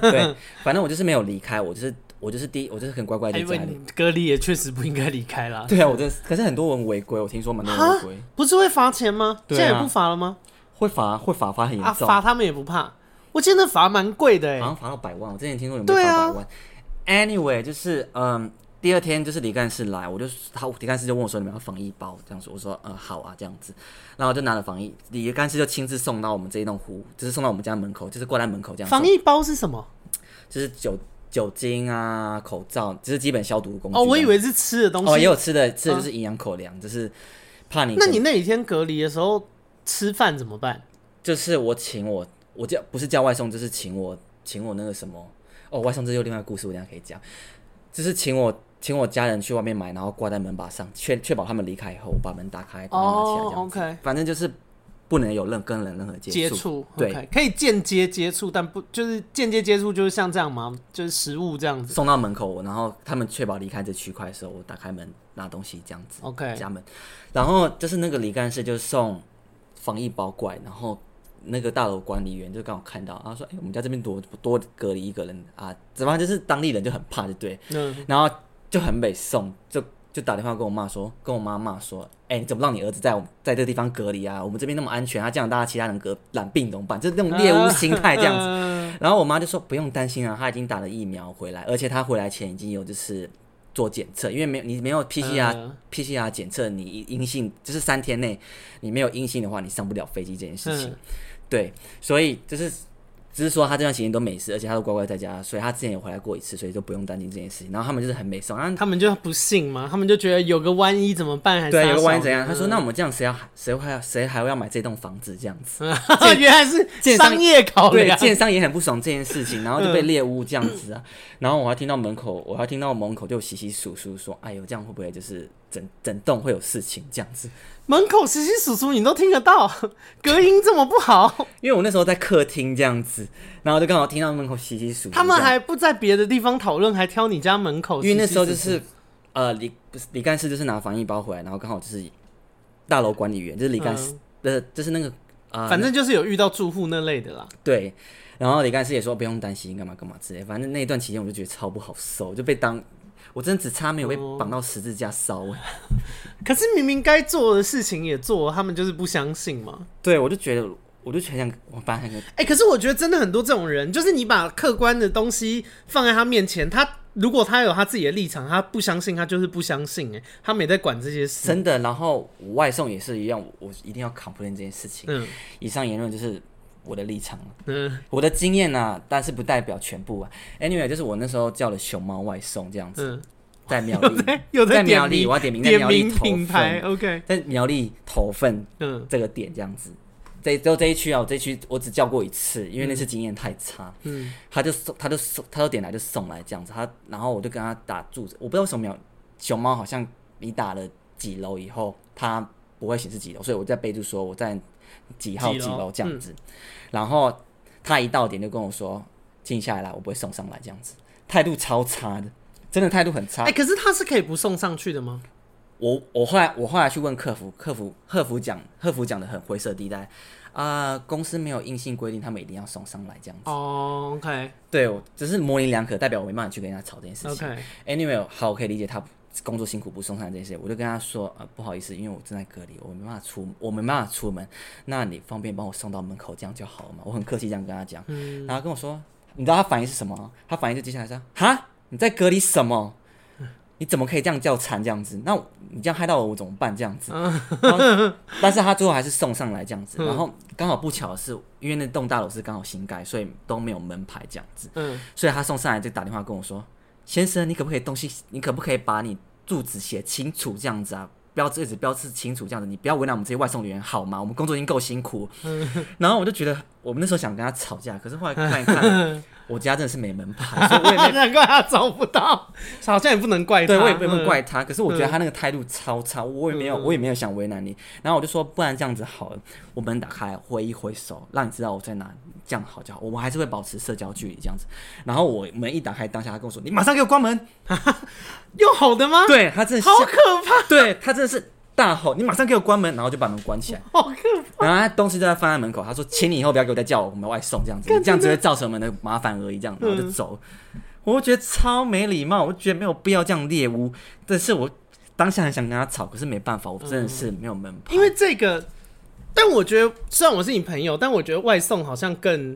对，反正我就是没有离开，我就是我就是第，我就是很乖乖的在家里。隔离也确实不应该离开啦。对啊，我这可是很多人违规，我听说蛮多人违规。不是会罚钱吗？现在也不罚了吗？会罚，会罚，罚很严重。罚他们也不怕。我记得罚蛮贵的，哎，好像罚到百万。我之前听说有没有罚百万。Anyway，就是嗯，第二天就是李干事来，我就他李干事就问我说：“你们要防疫包？”这样说，我说：“嗯，好啊，这样子。”然后就拿了防疫，李干事就亲自送到我们这一栋户，就是送到我们家门口，就是挂在门口这样。防疫包是什么？就是酒酒精啊，口罩，就是基本消毒的工具。哦，我以为是吃的东西。哦，也有吃的，吃的就是营养口粮，就是怕你。那你那几天隔离的时候吃饭怎么办？就是我请我。我叫不是叫外送，就是请我请我那个什么哦，外送这又另外一个故事，我等下可以讲。就是请我请我家人去外面买，然后挂在门把上，确确保他们离开以后，我把门打开，拿起来这样子。Oh, OK，反正就是不能有任跟人任何接触。接触对，okay. 可以间接接触，但不就是间接接触，就是像这样吗？就是食物这样子送到门口，然后他们确保离开这区块的时候，我打开门拿东西这样子。OK，家门，然后就是那个李干事就送防疫包过来，然后。那个大楼管理员就刚好看到，然后说：“哎、欸，我们家这边多多隔离一个人啊，怎么就是当地人就很怕，就对。嗯，然后就很北宋，就就打电话跟我妈说，跟我妈妈说：哎、欸，你怎么让你儿子在我在这个地方隔离啊？我们这边那么安全啊，这样大家其他人隔染病怎么办？就是那种猎巫心态这样子。啊、然后我妈就说：不用担心啊，他已经打了疫苗回来，而且他回来前已经有就是做检测，因为没你没有 PCR、啊、PCR 检测，你阴性就是三天内你没有阴性的话，你上不了飞机这件事情。嗯”对，所以就是。只是说他这段时间都没事，而且他都乖乖在家，所以他之前也回来过一次，所以就不用担心这件事情。然后他们就是很没送，然后他们就不信嘛，他们就觉得有个万一怎么办？还是对，有个万一怎样？他说：“那我们这样谁要谁会要谁还会要买这栋房子？这样子，原来是商业考虑。”对，建商也很不爽这件事情，然后就被猎巫这样子啊。然后我还听到门口，我还听到门口就窸窸窣窣说：“哎呦，这样会不会就是整整栋会有事情？这样子。”门口稀稀疏疏，你都听得到，隔音这么不好。因为我那时候在客厅这样子，然后就刚好听到门口窸窸窣窣。他们还不在别的地方讨论，还挑你家门口。因为那时候就是，呃，李不是李干事，就是拿防疫包回来，然后刚好就是大楼管理员，就是李干事的，嗯、就是那个啊，呃、反正就是有遇到住户那类的啦。对，然后李干事也说不用担心，干嘛干嘛之类。反正那一段期间，我就觉得超不好受，就被当。我真的只差没有被绑到十字架烧，欸哦，可是明明该做的事情也做了，他们就是不相信嘛。对，我就觉得，我就很想我把那个。哎、欸，可是我觉得真的很多这种人，就是你把客观的东西放在他面前，他如果他有他自己的立场，他不相信，他就是不相信。哎，他没在管这些事。真的，然后外送也是一样，我一定要 complain 这件事情。嗯，以上言论就是。我的立场，嗯，我的经验啊，但是不代表全部啊。Anyway，就是我那时候叫了熊猫外送这样子，在苗栗，有在苗栗，我要点名在苗栗品牌，OK，在苗栗投份，嗯，这个点这样子。这就这一区啊，我这一区我只叫过一次，因为那次经验太差。嗯，他就送，他就送，他就点来就送来这样子。他然后我就跟他打住址，我不知道为什么熊猫好像你打了几楼以后，它不会显示几楼，所以我在备注说我在几号几楼这样子。嗯、然后他一到点就跟我说，静下来，我不会送上来这样子，态度超差的，真的态度很差。哎、欸，可是他是可以不送上去的吗？我我后来我后来去问客服，客服客服讲客服讲的很灰色地带啊、呃，公司没有硬性规定他们一定要送上来这样子。哦、oh,，OK，对，只是模棱两可，代表我没办法去跟人家吵这件事情。OK，Anyway. 好，我可以理解他工作辛苦不送餐这些，我就跟他说呃不好意思，因为我正在隔离，我没办法出我没办法出门，那你方便帮我送到门口这样就好了嘛？我很客气这样跟他讲，嗯、然后跟我说，你知道他反应是什么？他反应就接下来说，哈，你在隔离什么？你怎么可以这样叫惨这样子？那你这样害到我，我怎么办这样子？但是他最后还是送上来这样子。然后刚好不巧的是，因为那栋大楼是刚好新盖，所以都没有门牌这样子。所以他送上来就打电话跟我说：“先生，你可不可以东西？你可不可以把你住址写清楚这样子啊？标志纸标志清楚这样子，你不要为难我们这些外送人员好吗？我们工作已经够辛苦。”然后我就觉得，我们那时候想跟他吵架，可是后来看一看。我家真的是没门牌，所以我也没难怪他找不到，好像也不能怪他。对，我也不能怪他。可是我觉得他那个态度超差，我也没有，我也没有想为难你。然后我就说，不然这样子好了，我门打开，挥一挥手，让你知道我在哪，这样好就好。我们还是会保持社交距离这样子。然后我门一打开，当下他跟我说：“你马上给我关门。” 用好的吗？对，他真的好可怕。对，他真的是。大吼！你马上给我关门，然后就把门关起来。好可怕！然后他东西就在放在门口。他说：“请你以后不要给我再叫我，我们外送这样子，这样只会造成我们的麻烦而已。”这样，然后就走。嗯、我觉得超没礼貌，我觉得没有必要这样猎污。但是我当下很想跟他吵，可是没办法，我真的是没有门牌。因为这个，但我觉得虽然我是你朋友，但我觉得外送好像更。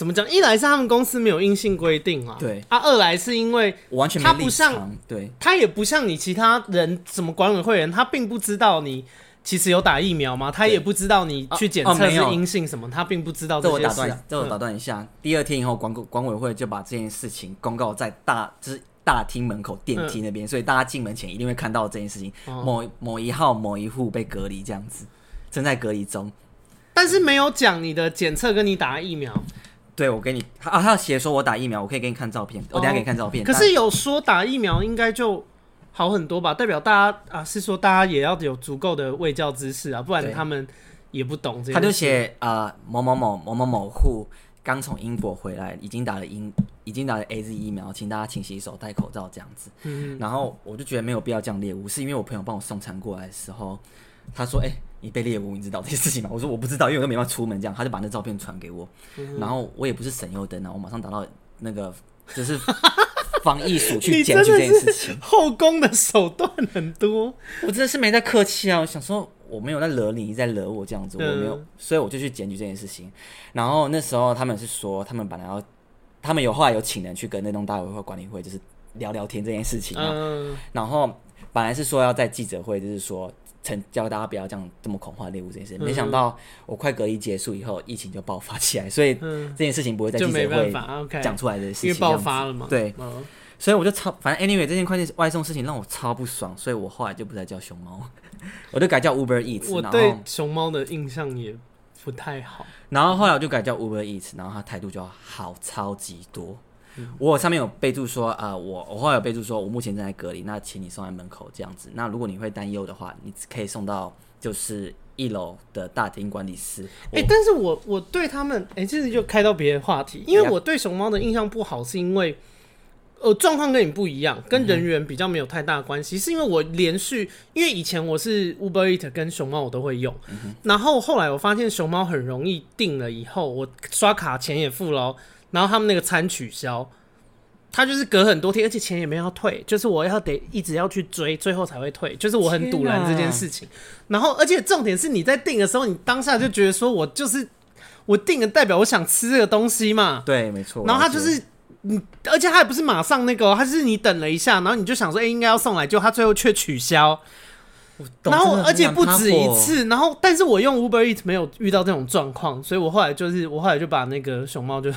怎么讲？一来是他们公司没有硬性规定啊，对啊；二来是因为完全他不像，对，他也不像你其他人，什么管委会员，他并不知道你其实有打疫苗吗？他也不知道你去检测是阴性什么，他并不知道这些事。这我打断，这我打断一下。第二天以后，管管委会就把这件事情公告在大就是大厅门口电梯那边，所以大家进门前一定会看到这件事情。某某一号某一户被隔离这样子，正在隔离中，但是没有讲你的检测跟你打疫苗。对，我给你啊，他要写说我打疫苗，我可以给你看照片，我等下给你看照片。可是有说打疫苗应该就好很多吧？代表大家啊，是说大家也要有足够的卫教知识啊，不然他们也不懂这些。他就写啊，某某某某某某户刚从英国回来，已经打了英，已经打了 AZ 疫苗，请大家勤洗手、戴口罩这样子。嗯，然后我就觉得没有必要这样猎物，是因为我朋友帮我送餐过来的时候，他说：“哎、欸。”你被猎物，你知道这些事情吗？我说我不知道，因为我都没办法出门，这样他就把那照片传给我，嗯、然后我也不是省油灯啊，我马上打到那个就是 防疫署去检举这件事情。后宫的手段很多，我真的是没在客气啊！我想说我没有在惹你，你在惹我这样子，我没有，嗯、所以我就去检举这件事情。然后那时候他们是说，他们本来要，他们有后来有请人去跟那栋大委会管理会，就是聊聊天这件事情嘛。嗯、然后本来是说要在记者会，就是说。曾教大家不要这样这么恐慌猎物这件事，没想到我快隔离结束以后，疫情就爆发起来，所以这件事情不会在记者会讲出来的事情，因为爆发了嘛。对，所以我就超，反正 anyway 这件快递外送事情让我超不爽，所以我后来就不再叫熊猫，我就改叫 Uber Eats。我对熊猫的印象也不太好，然后后来我就改叫 Uber Eats，然后他态度就好超级多。我上面有备注说，呃，我我后来有备注说，我目前正在隔离，那请你送在门口这样子。那如果你会担忧的话，你可以送到就是一楼的大厅管理室。哎、欸，但是我我对他们，哎、欸，其实就开到别的话题，因为我对熊猫的印象不好，是因为呃状况跟你不一样，跟人员比较没有太大关系，嗯、是因为我连续，因为以前我是 Uber Eats 跟熊猫我都会用，嗯、然后后来我发现熊猫很容易订了以后，我刷卡钱也付了。然后他们那个餐取消，他就是隔很多天，而且钱也没有要退，就是我要得一直要去追，最后才会退。就是我很堵拦这件事情。然后，而且重点是你在订的时候，你当下就觉得说我就是我订的代表我想吃这个东西嘛。对，没错。然后他就是你，而且他也不是马上那个，他是你等了一下，然后你就想说，哎，应该要送来，就他最后却取消。然后，而且不止一次。然后，但是我用 Uber Eats 没有遇到这种状况，所以我后来就是我后来就把那个熊猫就。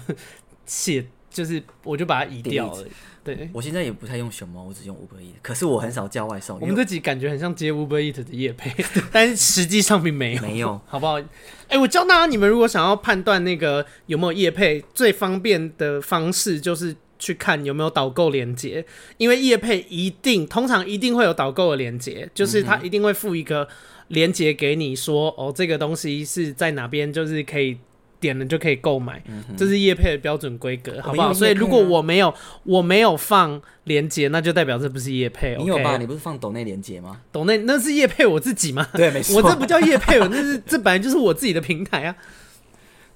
卸就是我就把它移掉了。对，我现在也不太用熊猫，我只用 Uber Eats。可是我很少叫外送。我们这集感觉很像接 Uber Eats 的业配，但是实际上并没有，没有，好不好？哎、欸，我教大家，你们如果想要判断那个有没有业配，最方便的方式就是去看有没有导购连接，因为业配一定通常一定会有导购的连接，就是他一定会附一个连接给你说，哦，这个东西是在哪边，就是可以。点了就可以购买，嗯、这是叶配的标准规格，好不好？啊、所以如果我没有我没有放连接，那就代表这不是叶配。你有吧？你不是放抖内连接吗？抖内那是叶配我自己吗？对，没 错，我这不叫叶配，我那是这本来就是我自己的平台啊。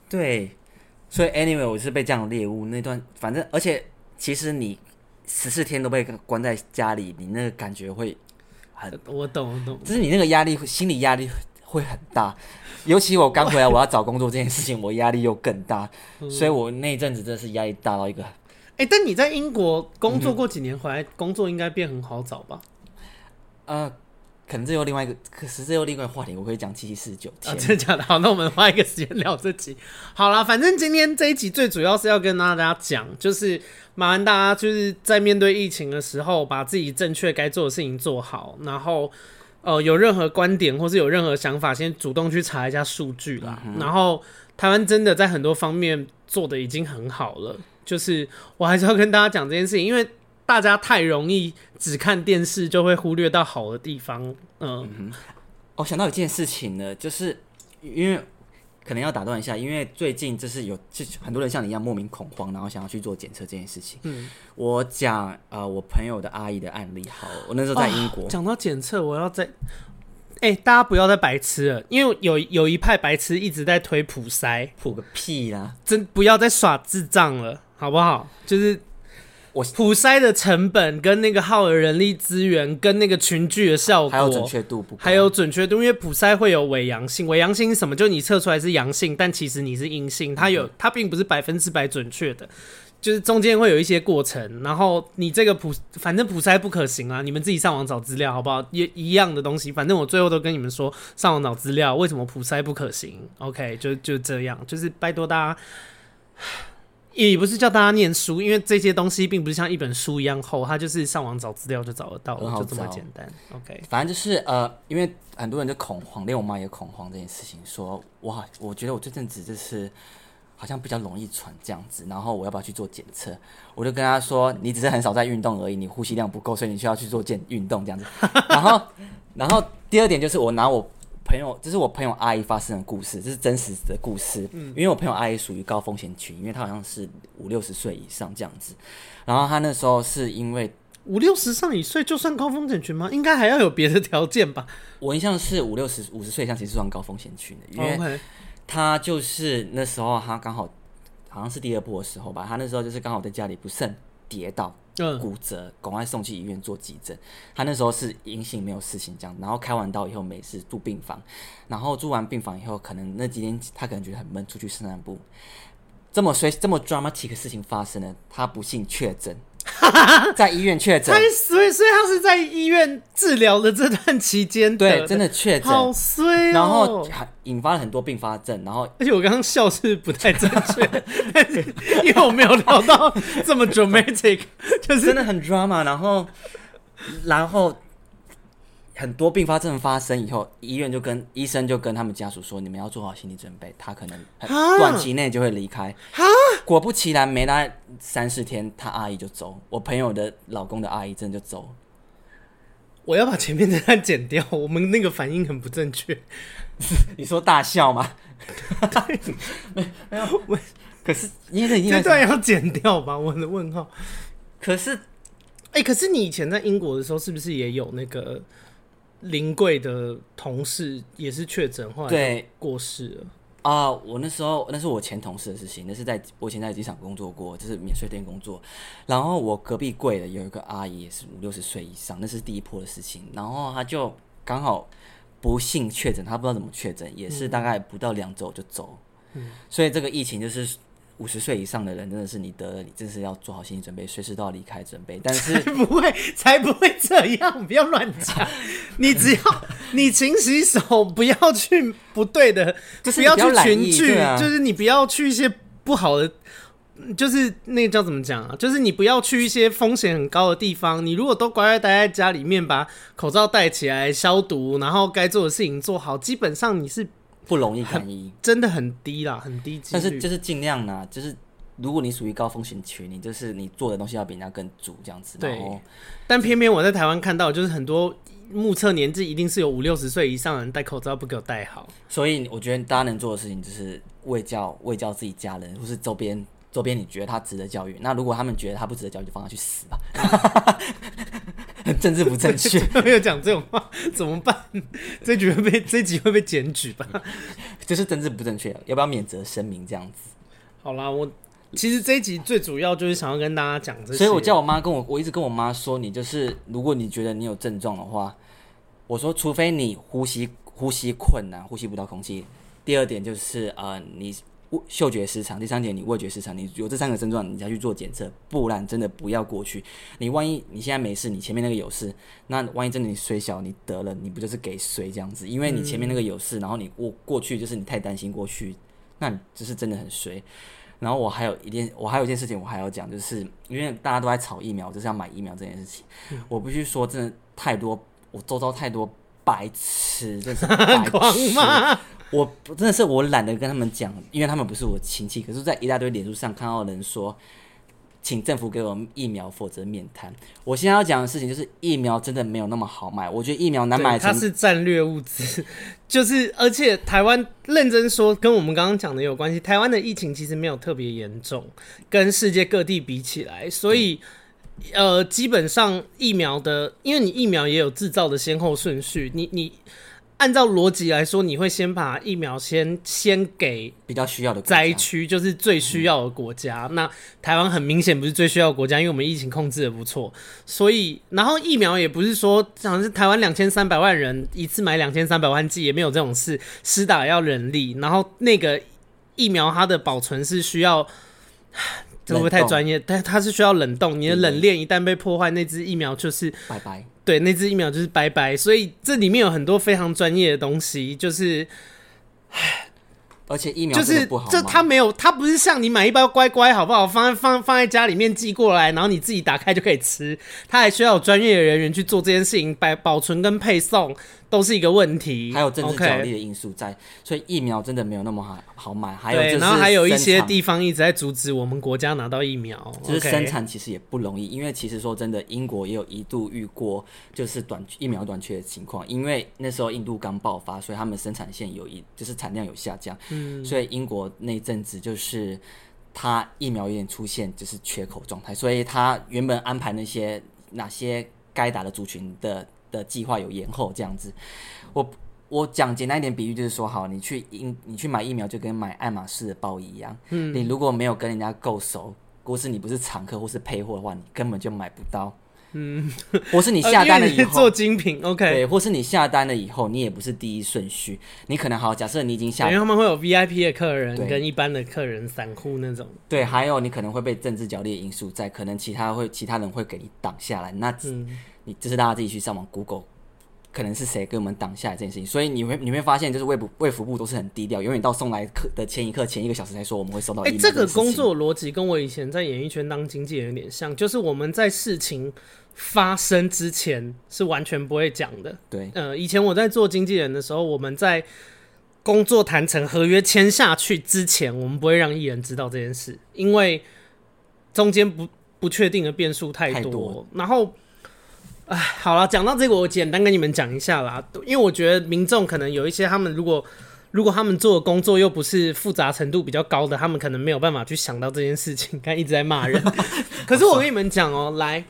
对，所以 anyway 我是被这样的猎物那段，反正而且其实你十四天都被关在家里，你那个感觉会很，我懂我懂，就是你那个压力，心理压力会很大。尤其我刚回来，我要找工作这件事情，我压力又更大，所以我那一阵子真的是压力大到一个。哎、欸，但你在英国工作过几年，回来工作应该变很好找吧？呃，可能这又另外一个，可是这又另外一个话题，我可以讲七七四十九天。啊，真的假的？好，那我们花一个时间聊这集。好了，反正今天这一集最主要是要跟大家讲，就是麻烦大家就是在面对疫情的时候，把自己正确该做的事情做好，然后。呃，有任何观点或是有任何想法，先主动去查一下数据啦。嗯、然后，台湾真的在很多方面做的已经很好了。就是我还是要跟大家讲这件事情，因为大家太容易只看电视，就会忽略到好的地方。呃、嗯，我想到一件事情呢，就是因为。可能要打断一下，因为最近就是有就很多人像你一样莫名恐慌，然后想要去做检测这件事情。嗯，我讲呃我朋友的阿姨的案例。好，我那时候在英国。讲、哦、到检测，我要在哎、欸，大家不要再白痴了，因为有有一派白痴一直在推普筛，普个屁啦！真不要再耍智障了，好不好？就是。我普筛的成本跟那个耗的人力资源跟那个群聚的效果，还有准确度不，还有准确度，因为普筛会有伪阳性，伪阳性是什么？就你测出来是阳性，但其实你是阴性，它有它并不是百分之百准确的，就是中间会有一些过程。然后你这个普反正普筛不可行啊，你们自己上网找资料好不好？也一样的东西，反正我最后都跟你们说，上网找资料，为什么普筛不可行？OK，就就这样，就是拜托大家。也不是叫大家念书，因为这些东西并不是像一本书一样厚，它就是上网找资料就找得到，就这么简单。OK，反正就是呃，因为很多人就恐慌，连我妈也恐慌这件事情，说哇，我觉得我这阵子就是好像比较容易喘这样子，然后我要不要去做检测？我就跟她说，你只是很少在运动而已，你呼吸量不够，所以你需要去做健运动这样子。然后，然后第二点就是我拿我。朋友，这是我朋友阿姨发生的故事，这是真实的故事。嗯，因为我朋友阿姨属于高风险群，因为她好像是五六十岁以上这样子。然后她那时候是因为五六十上一岁就算高风险群吗？应该还要有别的条件吧？我印象是五六十五十岁以上其实算高风险群的，因为她就是那时候她刚好好像是第二波的时候吧，她那时候就是刚好在家里不慎跌倒。骨折，赶快送去医院做急诊。他那时候是阴性，没有事情这样。然后开完刀以后没事，住病房。然后住完病房以后，可能那几天他可能觉得很闷，出去散散步。这么衰，这么 dramatic 的事情发生了，他不幸确诊。在医院确诊，所以所以他是在医院治疗的这段期间，对，真的确诊，好衰哦，然后还引发了很多并发症，然后而且我刚刚笑是不太正确，因为我没有聊到这么 dramatic，就是真的很 drama，然后然后。很多并发症发生以后，医院就跟医生就跟他们家属说：“你们要做好心理准备，他可能短期内就会离开。”果不其然，没来三四天，他阿姨就走。我朋友的老公的阿姨真的就走。我要把前面这段剪掉，我们那个反应很不正确。你说大笑吗？没 没有，我可是你这这段要剪掉吧？我的问号。可是，哎、欸，可是你以前在英国的时候，是不是也有那个？临柜的同事也是确诊，后来过世了啊！我那时候那是我前同事的事情，那是在我以前在机场工作过，就是免税店工作。然后我隔壁柜的有一个阿姨，也是五六十岁以上，那是第一波的事情。然后她就刚好不幸确诊，她不知道怎么确诊，也是大概不到两周就走。嗯，所以这个疫情就是。五十岁以上的人真的是你得了，你真是要做好心理准备，随时都要离开准备。但是不会，才不会这样，不要乱讲。你只要你勤洗手，不要去不对的，就是不要去群聚，啊、就是你不要去一些不好的。就是那个叫怎么讲啊？就是你不要去一些风险很高的地方。你如果都乖乖待在家里面，把口罩戴起来、消毒，然后该做的事情做好，基本上你是不容易感染，真的很低啦，很低级。但是就是尽量呢，就是如果你属于高风险群，你就是你做的东西要比人家更足这样子。对。但偏偏我在台湾看到，就是很多目测年纪一定是有五六十岁以上的人戴口罩不给我戴好。所以我觉得大家能做的事情就是为教、为教自己家人或是周边。周边你觉得他值得教育，那如果他们觉得他不值得教育，就放他去死吧。政治不正确，没有讲这种话怎么办？这局会被这集会被检举吧？就是政治不正确，要不要免责声明这样子？好啦，我其实这一集最主要就是想要跟大家讲这些，所以我叫我妈跟我，我一直跟我妈说，你就是如果你觉得你有症状的话，我说除非你呼吸呼吸困难，呼吸不到空气。第二点就是呃你。嗅觉失常，第三点你味觉失常，你有这三个症状，你再去做检测，不然真的不要过去。你万一你现在没事，你前面那个有事，那万一真的你衰小，你得了，你不就是给衰这样子？因为你前面那个有事，然后你过过去，就是你太担心过去，那你就是真的很衰。然后我还有一件，我还有一件事情我还要讲，就是因为大家都在炒疫苗，就是要买疫苗这件事情，我必须说，真的太多，我周遭太多白痴，真是白痴。我真的是我懒得跟他们讲，因为他们不是我亲戚。可是，在一大堆脸书上看到人说，请政府给我们疫苗，否则免谈。我现在要讲的事情就是，疫苗真的没有那么好买。我觉得疫苗难买，它是战略物资。就是，而且台湾认真说，跟我们刚刚讲的有关系。台湾的疫情其实没有特别严重，跟世界各地比起来，所以呃，基本上疫苗的，因为你疫苗也有制造的先后顺序，你你。按照逻辑来说，你会先把疫苗先先给比较需要的灾区，就是最需要的国家。嗯、那台湾很明显不是最需要的国家，因为我们疫情控制的不错，所以然后疫苗也不是说好像是台湾两千三百万人一次买两千三百万剂，也没有这种事。施打要人力，然后那个疫苗它的保存是需要，这会不会太专业？但它是需要冷冻，你的冷链一旦被破坏，那只疫苗就是拜拜。对，那只疫苗就是拜拜，所以这里面有很多非常专业的东西，就是，而且疫苗就是这它没有，它不是像你买一包乖乖好不好？放在放放在家里面寄过来，然后你自己打开就可以吃，它还需要有专业的人员去做这件事情，保保存跟配送。都是一个问题，还有政治角力的因素在.所以疫苗真的没有那么好好买。还有，然后还有一些地方一直在阻止我们国家拿到疫苗，就是生产其实也不容易。因为其实说真的，英国也有一度遇过就是短疫苗短缺的情况，因为那时候印度刚爆发，所以他们生产线有一就是产量有下降，嗯，所以英国那阵子就是他疫苗有点出现就是缺口状态，所以他原本安排那些哪些该打的族群的。的计划有延后这样子，我我讲简单一点比喻就是说，好，你去疫你去买疫苗就跟买爱马仕的包一样，嗯，你如果没有跟人家够熟，或是你不是常客或是配货的话，你根本就买不到，嗯，或是你下单了以后做精品，OK，对，或是你下单了以后，你也不是第一顺序，你可能好，假设你已经下单，因为他们会有 VIP 的客人跟一般的客人散户那种，对，还有你可能会被政治角力的因素在，可能其他会其他人会给你挡下来，那嗯。你这是大家自己去上网 Google，可能是谁给我们挡下来这件事情，所以你会你会发现，就是卫福卫福部都是很低调，永远到送来客的前一刻、前一个小时才说我们会收到。哎、欸，这个工作逻辑跟我以前在演艺圈当经纪人有点像，就是我们在事情发生之前是完全不会讲的。对，呃，以前我在做经纪人的时候，我们在工作谈成、合约签下去之前，我们不会让艺人知道这件事，因为中间不不确定的变数太多，太多，然后。哎，好了，讲到这个，我简单跟你们讲一下啦。因为我觉得民众可能有一些，他们如果如果他们做的工作又不是复杂程度比较高的，他们可能没有办法去想到这件事情。看一直在骂人，可是我跟你们讲哦、喔，来，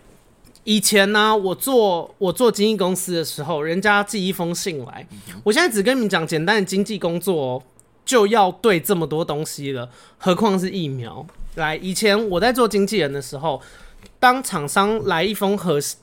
以前呢、啊，我做我做经纪公司的时候，人家寄一封信来，我现在只跟你们讲简单的经济工作、喔，就要对这么多东西了，何况是疫苗。来，以前我在做经纪人的时候，当厂商来一封合适。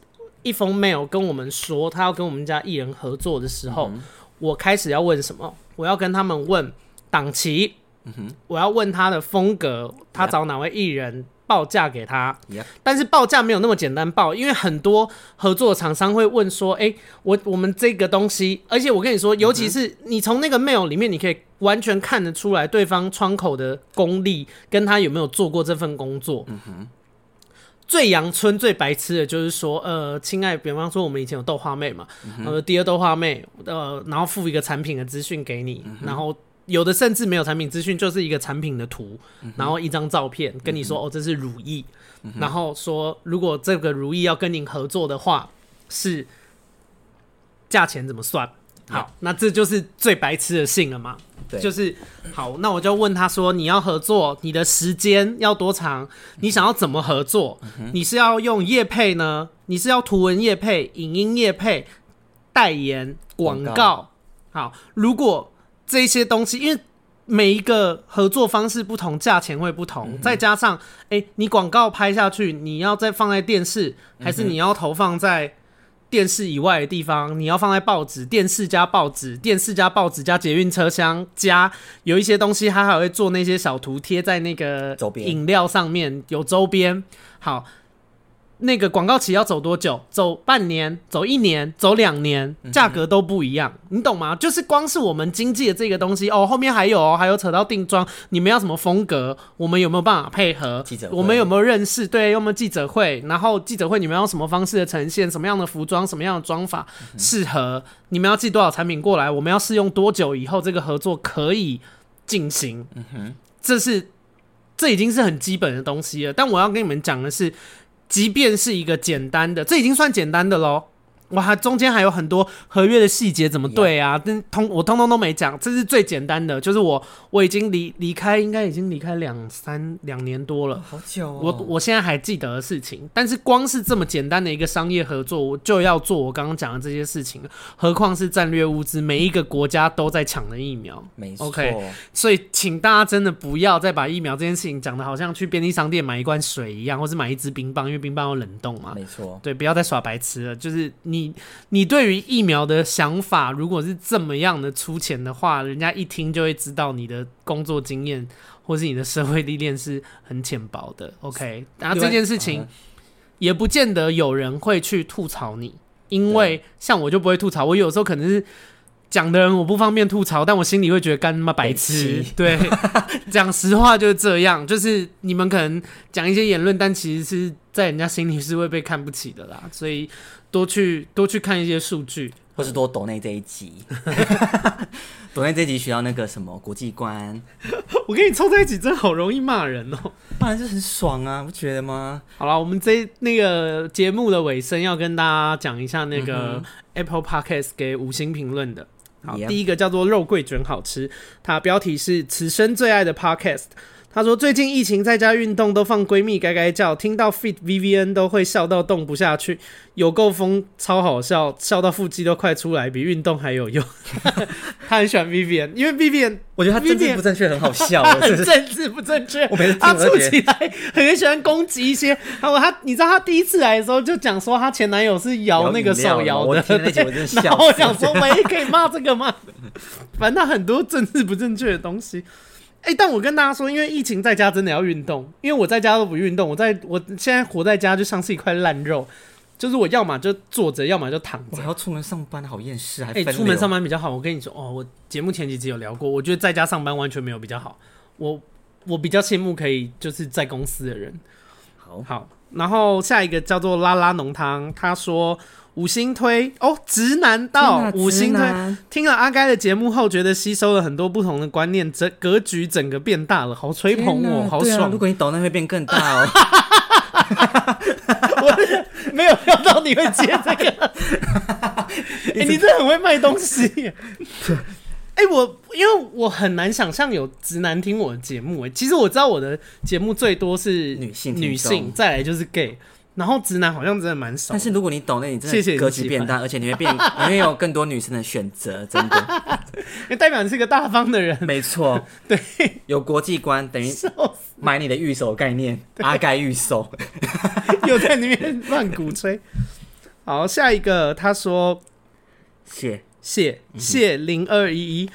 一封 mail 跟我们说他要跟我们家艺人合作的时候，嗯，我开始要问什么？我要跟他们问档期，嗯，我要问他的风格，他找哪位艺人报价给他。但是报价没有那么简单报，因为很多合作厂商会问说：“哎、欸，我我们这个东西，而且我跟你说，尤其是你从那个 mail 里面，你可以完全看得出来对方窗口的功力，跟他有没有做过这份工作。嗯哼”最阳春、最白痴的就是说，呃，亲爱，比方说我们以前有豆花妹嘛，呃、嗯，第二豆花妹，呃，然后附一个产品的资讯给你，嗯、然后有的甚至没有产品资讯，就是一个产品的图，嗯、然后一张照片，跟你说，嗯、哦，这是如意，嗯、然后说如果这个如意要跟您合作的话，是价钱怎么算？好，那这就是最白痴的信了嘛？对，就是好，那我就问他说：“你要合作，你的时间要多长？你想要怎么合作？嗯、你是要用业配呢？你是要图文业配、影音业配、代言、广告，告？好，如果这些东西，因为每一个合作方式不同，价钱会不同，嗯、再加上，哎、欸，你广告拍下去，你要再放在电视，还是你要投放在？电视以外的地方，你要放在报纸、电视加报纸、电视加报纸加捷运车厢加有一些东西，它还会做那些小图贴在那个饮料上面，有周边。好。那个广告期要走多久？走半年，走一年，走两年，价格都不一样，嗯，你懂吗？就是光是我们经济的这个东西哦，后面还有哦，还有扯到定妆，你们要什么风格？我们有没有办法配合？记者，我们有没有认识？对，有没有记者会？然后记者会你们要什么方式的呈现？什么样的服装？什么样的妆法适合？你们要寄多少产品过来？我们要试用多久以后这个合作可以进行？嗯哼，这是这已经是很基本的东西了。但我要跟你们讲的是。即便是一个简单的，这已经算简单的喽。哇，中间还有很多合约的细节怎么对啊？但通我通通都没讲，这是最简单的。就是我我已经离离开，应该已经离开两三两年多了，好久哦。我我现在还记得的事情，但是光是这么简单的一个商业合作，我就要做我刚刚讲的这些事情，何况是战略物资，每一个国家都在抢的疫苗，没错。OK，所以请大家真的不要再把疫苗这件事情讲的好像去便利商店买一罐水一样，或是买一支冰棒，因为冰棒要冷冻嘛，没错。对，不要再耍白痴了，就是你。你你对于疫苗的想法，如果是这么样的粗浅的话，人家一听就会知道你的工作经验或是你的社会历练是很浅薄的。OK，然后这件事情也不见得有人会去吐槽你，因为像我就不会吐槽，我有时候可能是讲的人我不方便吐槽，但我心里会觉得干他妈白痴。对，讲实话就是这样，就是你们可能讲一些言论，但其实是在人家心里是会被看不起的啦，所以。多去多去看一些数据，或是多抖内这一集，抖内这一集需要那个什么国际观。我跟你凑在一起，真的好容易骂人哦、喔，骂人就很爽啊，不觉得吗？好了，我们这那个节目的尾声要跟大家讲一下那个 Apple Podcast 给五星评论的。好.第一个叫做肉桂卷好吃，它标题是此生最爱的 Podcast。他说：“最近疫情在家运动都放闺蜜该该叫，听到 Fit VVN 都会笑到动不下去，有够疯，超好笑，笑到腹肌都快出来，比运动还有用。”他很喜欢 VVN，因为 VVN 我觉得他政治不正确很好笑，很政治不正确。我每次他出起来很喜欢攻击一些。然后他，你知道他第一次来的时候就讲说他前男友是摇那个手摇的，然后我想说，喂，可以骂这个吗？反正他很多政治不正确的东西。哎、欸，但我跟大家说，因为疫情在家真的要运动，因为我在家都不运动，我在我现在活在家就像是一块烂肉，就是我要么就坐着，要么就躺着。我要出门上班，好厌世，还哎、欸，出门上班比较好。我跟你说哦，我节目前几集有聊过，我觉得在家上班完全没有比较好。我我比较羡慕可以就是在公司的人。好，好，然后下一个叫做拉拉浓汤，他说。五星推哦，直男到五星推。听了阿该的节目后，觉得吸收了很多不同的观念，整格局整个变大了，好吹捧我，好爽。啊、如果你抖那会变更大哦。我没有料到你会接这个。哎、欸，你真的很会卖东西。哎、欸，我因为我很难想象有直男听我的节目。哎，其实我知道我的节目最多是女性，女性，再来就是 gay。然后直男好像真的蛮少，但是如果你懂，那你真的格局变大，而且你会变，你会有更多女生的选择，真的。因为代表你是个大方的人，没错，对，有国际观，等于买你的预售概念，阿盖预售，又在那边乱鼓吹。好，下一个他说，谢。谢谢零二一一。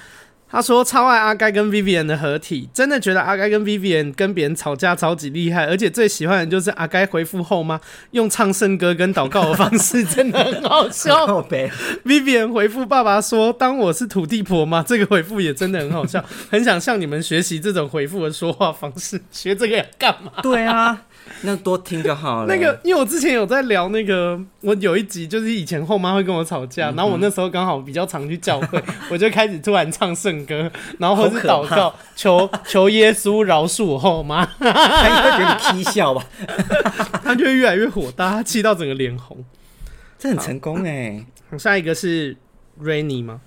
他说超爱阿该跟 Vivian 的合体，真的觉得阿该跟 Vivian 跟别人吵架超级厉害，而且最喜欢的就是阿该回复后妈用唱圣歌跟祷告的方式，真的很好笑。Vivian 回复爸爸说：“当我是土地婆吗？”这个回复也真的很好笑，很想向你们学习这种回复的说话方式，学这个要干嘛？对啊。那多听就好了。那个，因为我之前有在聊那个，我有一集就是以前后妈会跟我吵架，嗯、然后我那时候刚好比较常去教会，我就开始突然唱圣歌，然后或是祷告，求求耶稣饶恕我后妈。他应该会觉得你踢笑吧？他就会越来越火大，他气到整个脸红。这很成功哎。下一个是 Rainy 吗？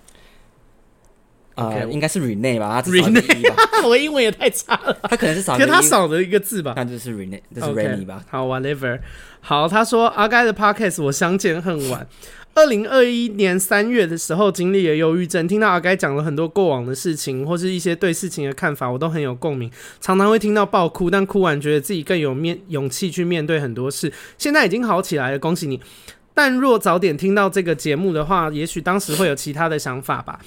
应该是 Rene 吧，他只少一个 E。我英文也太差了，他可能是少，可他少了一个字吧。那就是 Rene，就是 Rene 吧。好，Whatever。好，他说阿该的 Podcast 我相见恨晚。二零二一年三月的时候经历了忧郁症，听到阿该讲了很多过往的事情，或是一些对事情的看法，我都很有共鸣，常常会听到爆哭，但哭完觉得自己更有面勇气去面对很多事。现在已经好起来了，恭喜你。但若早点听到这个节目的话，也许当时会有其他的想法吧。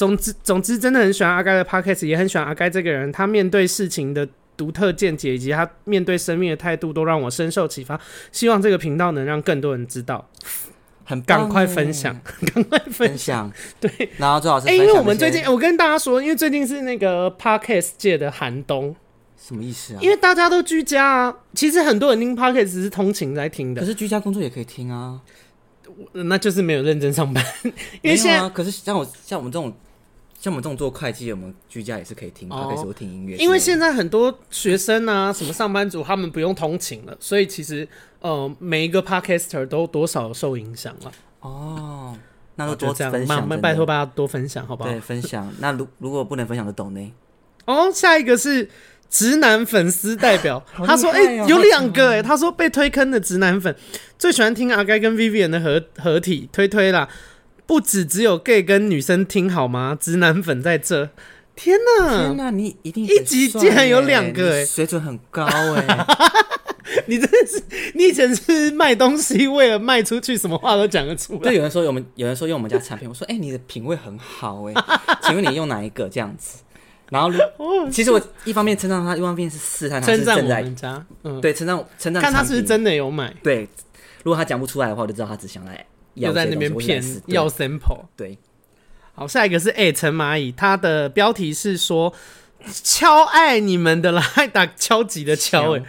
总之，总之，真的很喜欢阿该的 podcast，也很喜欢阿该这个人。他面对事情的独特见解，以及他面对生命的态度，都让我深受启发。希望这个频道能让更多人知道，很赶快分享，赶快分享。对，然后最好是，哎、欸，因为我们最近，我跟大家说，因为最近是那个 podcast 界的寒冬，什么意思啊？因为大家都居家啊。其实很多人听 podcast 是通勤来听的，可是居家工作也可以听啊。那就是没有认真上班，因为现在、啊、可是像我像我们这种。像我们这种做会计，我们居家也是可以听，他可以说听音乐。因为现在很多学生啊，什么上班族，他们不用通勤了，所以其实呃，每一个 podcaster 都多少受影响了。哦，那就多分享，拜托大家多分享，好不好？对，分享。那如如果不能分享的懂呢？哦，下一个是直男粉丝代表，他说：“哎、欸，有两个哎、欸，他说被推坑的直男粉最喜欢听阿该跟 Vivian 的合合体，推推啦。”不止只有 gay 跟女生听好吗？直男粉在这，天哪！天哪，你一定一集竟然有两个哎，水准很高哎！你真的是，你以前是卖东西，为了卖出去，什么话都讲得出来。对，有人说我们，有人说用我们家产品，我说哎、欸，你的品味很好哎，请问你用哪一个这样子？然后，其实我一方面称赞他，一方面是试探他是正在家，嗯，对，称赞称赞，看他是不是真的有买。对，如果他讲不出来的话，我就知道他只想来。又在那边骗要 sample，对，好，下一个是哎陈蚂蚁，他的标题是说敲爱你们的啦，还 打敲击的敲哎，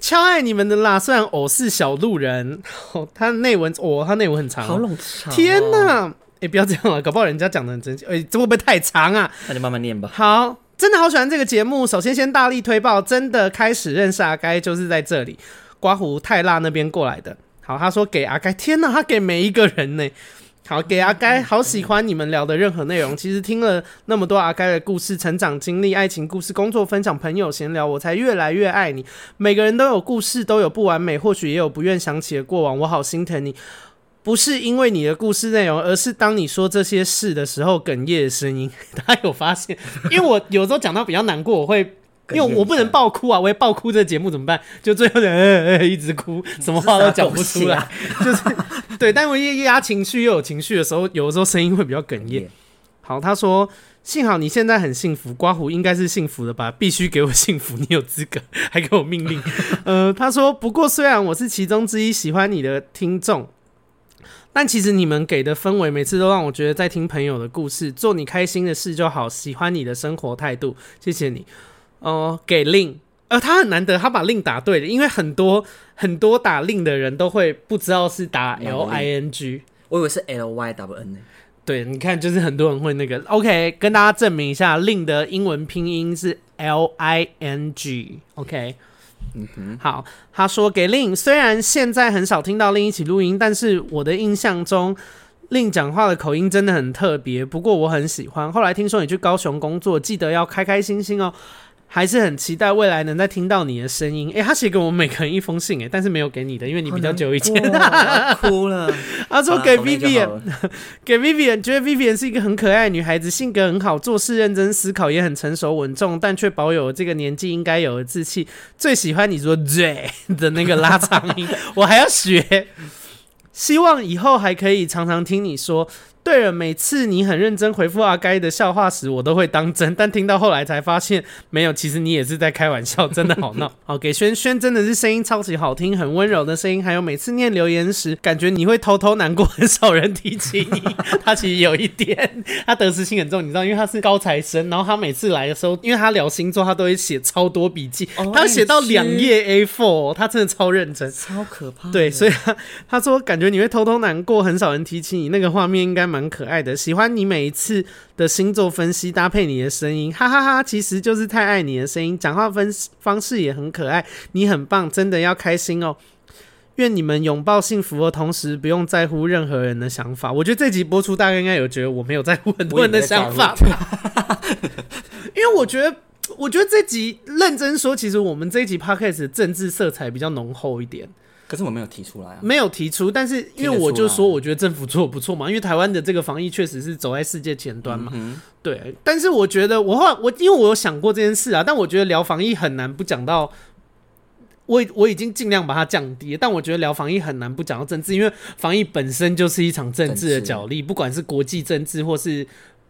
敲爱你们的啦，虽然我是小路人，哦、他的内文哦，他内文很长，好冗长、哦，天哪，哎、欸，不要这样了，搞不好人家讲的很真心，哎、欸，这会不会太长啊？那就慢慢念吧。好，真的好喜欢这个节目，首先先大力推爆，真的开始认识阿该就是在这里，刮胡泰辣那边过来的。好，他说给阿该，天哪，他给每一个人呢。好，给阿该，好喜欢你们聊的任何内容。其实听了那么多阿该的故事、成长经历、爱情故事、工作分享、朋友闲聊，我才越来越爱你。每个人都有故事，都有不完美，或许也有不愿想起的过往。我好心疼你，不是因为你的故事内容，而是当你说这些事的时候哽咽的声音。他 有发现，因为我有时候讲到比较难过，我会。因为我不能爆哭啊，我也爆哭，这个节目怎么办？就最后的、呃呃、一直哭，什么话都讲不出来，啊、就是对。但我一压情绪又有情绪的时候，有的时候声音会比较哽咽。好，他说：“幸好你现在很幸福，刮胡应该是幸福的吧？必须给我幸福，你有资格，还给我命令。”呃，他说：“不过虽然我是其中之一喜欢你的听众，但其实你们给的氛围每次都让我觉得在听朋友的故事，做你开心的事就好。喜欢你的生活态度，谢谢你。”哦，给令，呃，他很难得，他把令打对了，因为很多很多打令的人都会不知道是打 L I N G，我以为是 L Y W N 呢。对，你看，就是很多人会那个。OK，跟大家证明一下，令的英文拼音是 L I N G。OK，嗯哼，好，他说给令，虽然现在很少听到令一起录音，但是我的印象中，令讲话的口音真的很特别，不过我很喜欢。后来听说你去高雄工作，记得要开开心心哦。还是很期待未来能再听到你的声音。哎、欸，他写给我们每个人一封信，哎，但是没有给你的，因为你比较久以前。哭了。他说给 Vivian，给 Vivian，觉得 Vivian 是一个很可爱的女孩子，性格很好，做事认真思考，也很成熟稳重，但却保有这个年纪应该有的志气。最喜欢你说 “ “j” ”的那个拉长音，我还要学。希望以后还可以常常听你说。对了，每次你很认真回复阿该的笑话时，我都会当真，但听到后来才发现没有，其实你也是在开玩笑，真的好闹。好，给轩轩真的是声音超级好听，很温柔的声音，还有每次念留言时，感觉你会偷偷难过，很少人提起你。他其实有一点，他得失心很重，你知道，因为他是高材生，然后他每次来的时候，因为他聊星座，他都会写超多笔记，哦、他会写到两页 A4，他真的超认真，超可怕。对，所以他他说感觉你会偷偷难过，很少人提起你，那个画面应该蛮。蛮可爱的，喜欢你每一次的星座分析搭配你的声音，哈 哈哈哈！其实就是太爱你的声音，讲话分方式也很可爱，你很棒，真的要开心哦！愿你们拥抱幸福的同时，不用在乎任何人的想法。我觉得这集播出，大概应该有觉得我没有在乎很多人的想法吧？因为我觉得，我觉得这集认真说，其实我们这一集 Podcast 的政治色彩比较浓厚一点。可是我没有提出来啊，没有提出，但是因为我就说，我觉得政府做的不错嘛，因为台湾的这个防疫确实是走在世界前端嘛，嗯、对。但是我觉得我后来我因为我有想过这件事啊，但我觉得聊防疫很难不讲到，我我已经尽量把它降低，但我觉得聊防疫很难不讲到政治，因为防疫本身就是一场政治的角力，不管是国际政治或是。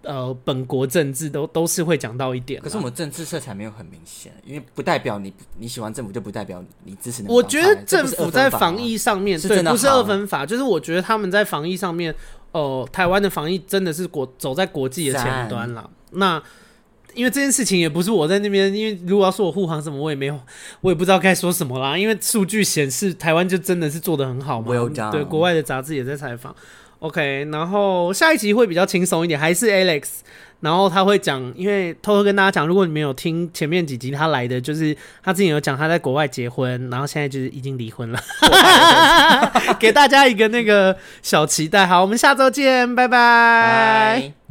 呃，本国政治都都是会讲到一点，可是我们政治色彩没有很明显，因为不代表你你喜欢政府就不代表你支持那。我觉得政府在防疫上面，对，不是二分法，就是我觉得他们在防疫上面，哦、呃，台湾的防疫真的是国走在国际的前端了。那因为这件事情也不是我在那边，因为如果要说我护航什么，我也没有，我也不知道该说什么啦。因为数据显示台湾就真的是做的很好嘛，well. 对，国外的杂志也在采访。OK，然后下一集会比较轻松一点，还是 Alex，然后他会讲，因为偷偷跟大家讲，如果你没有听前面几集，他来的就是他之前有讲他在国外结婚，然后现在就是已经离婚了，给大家一个那个小期待。好，我们下周见，拜拜。Bye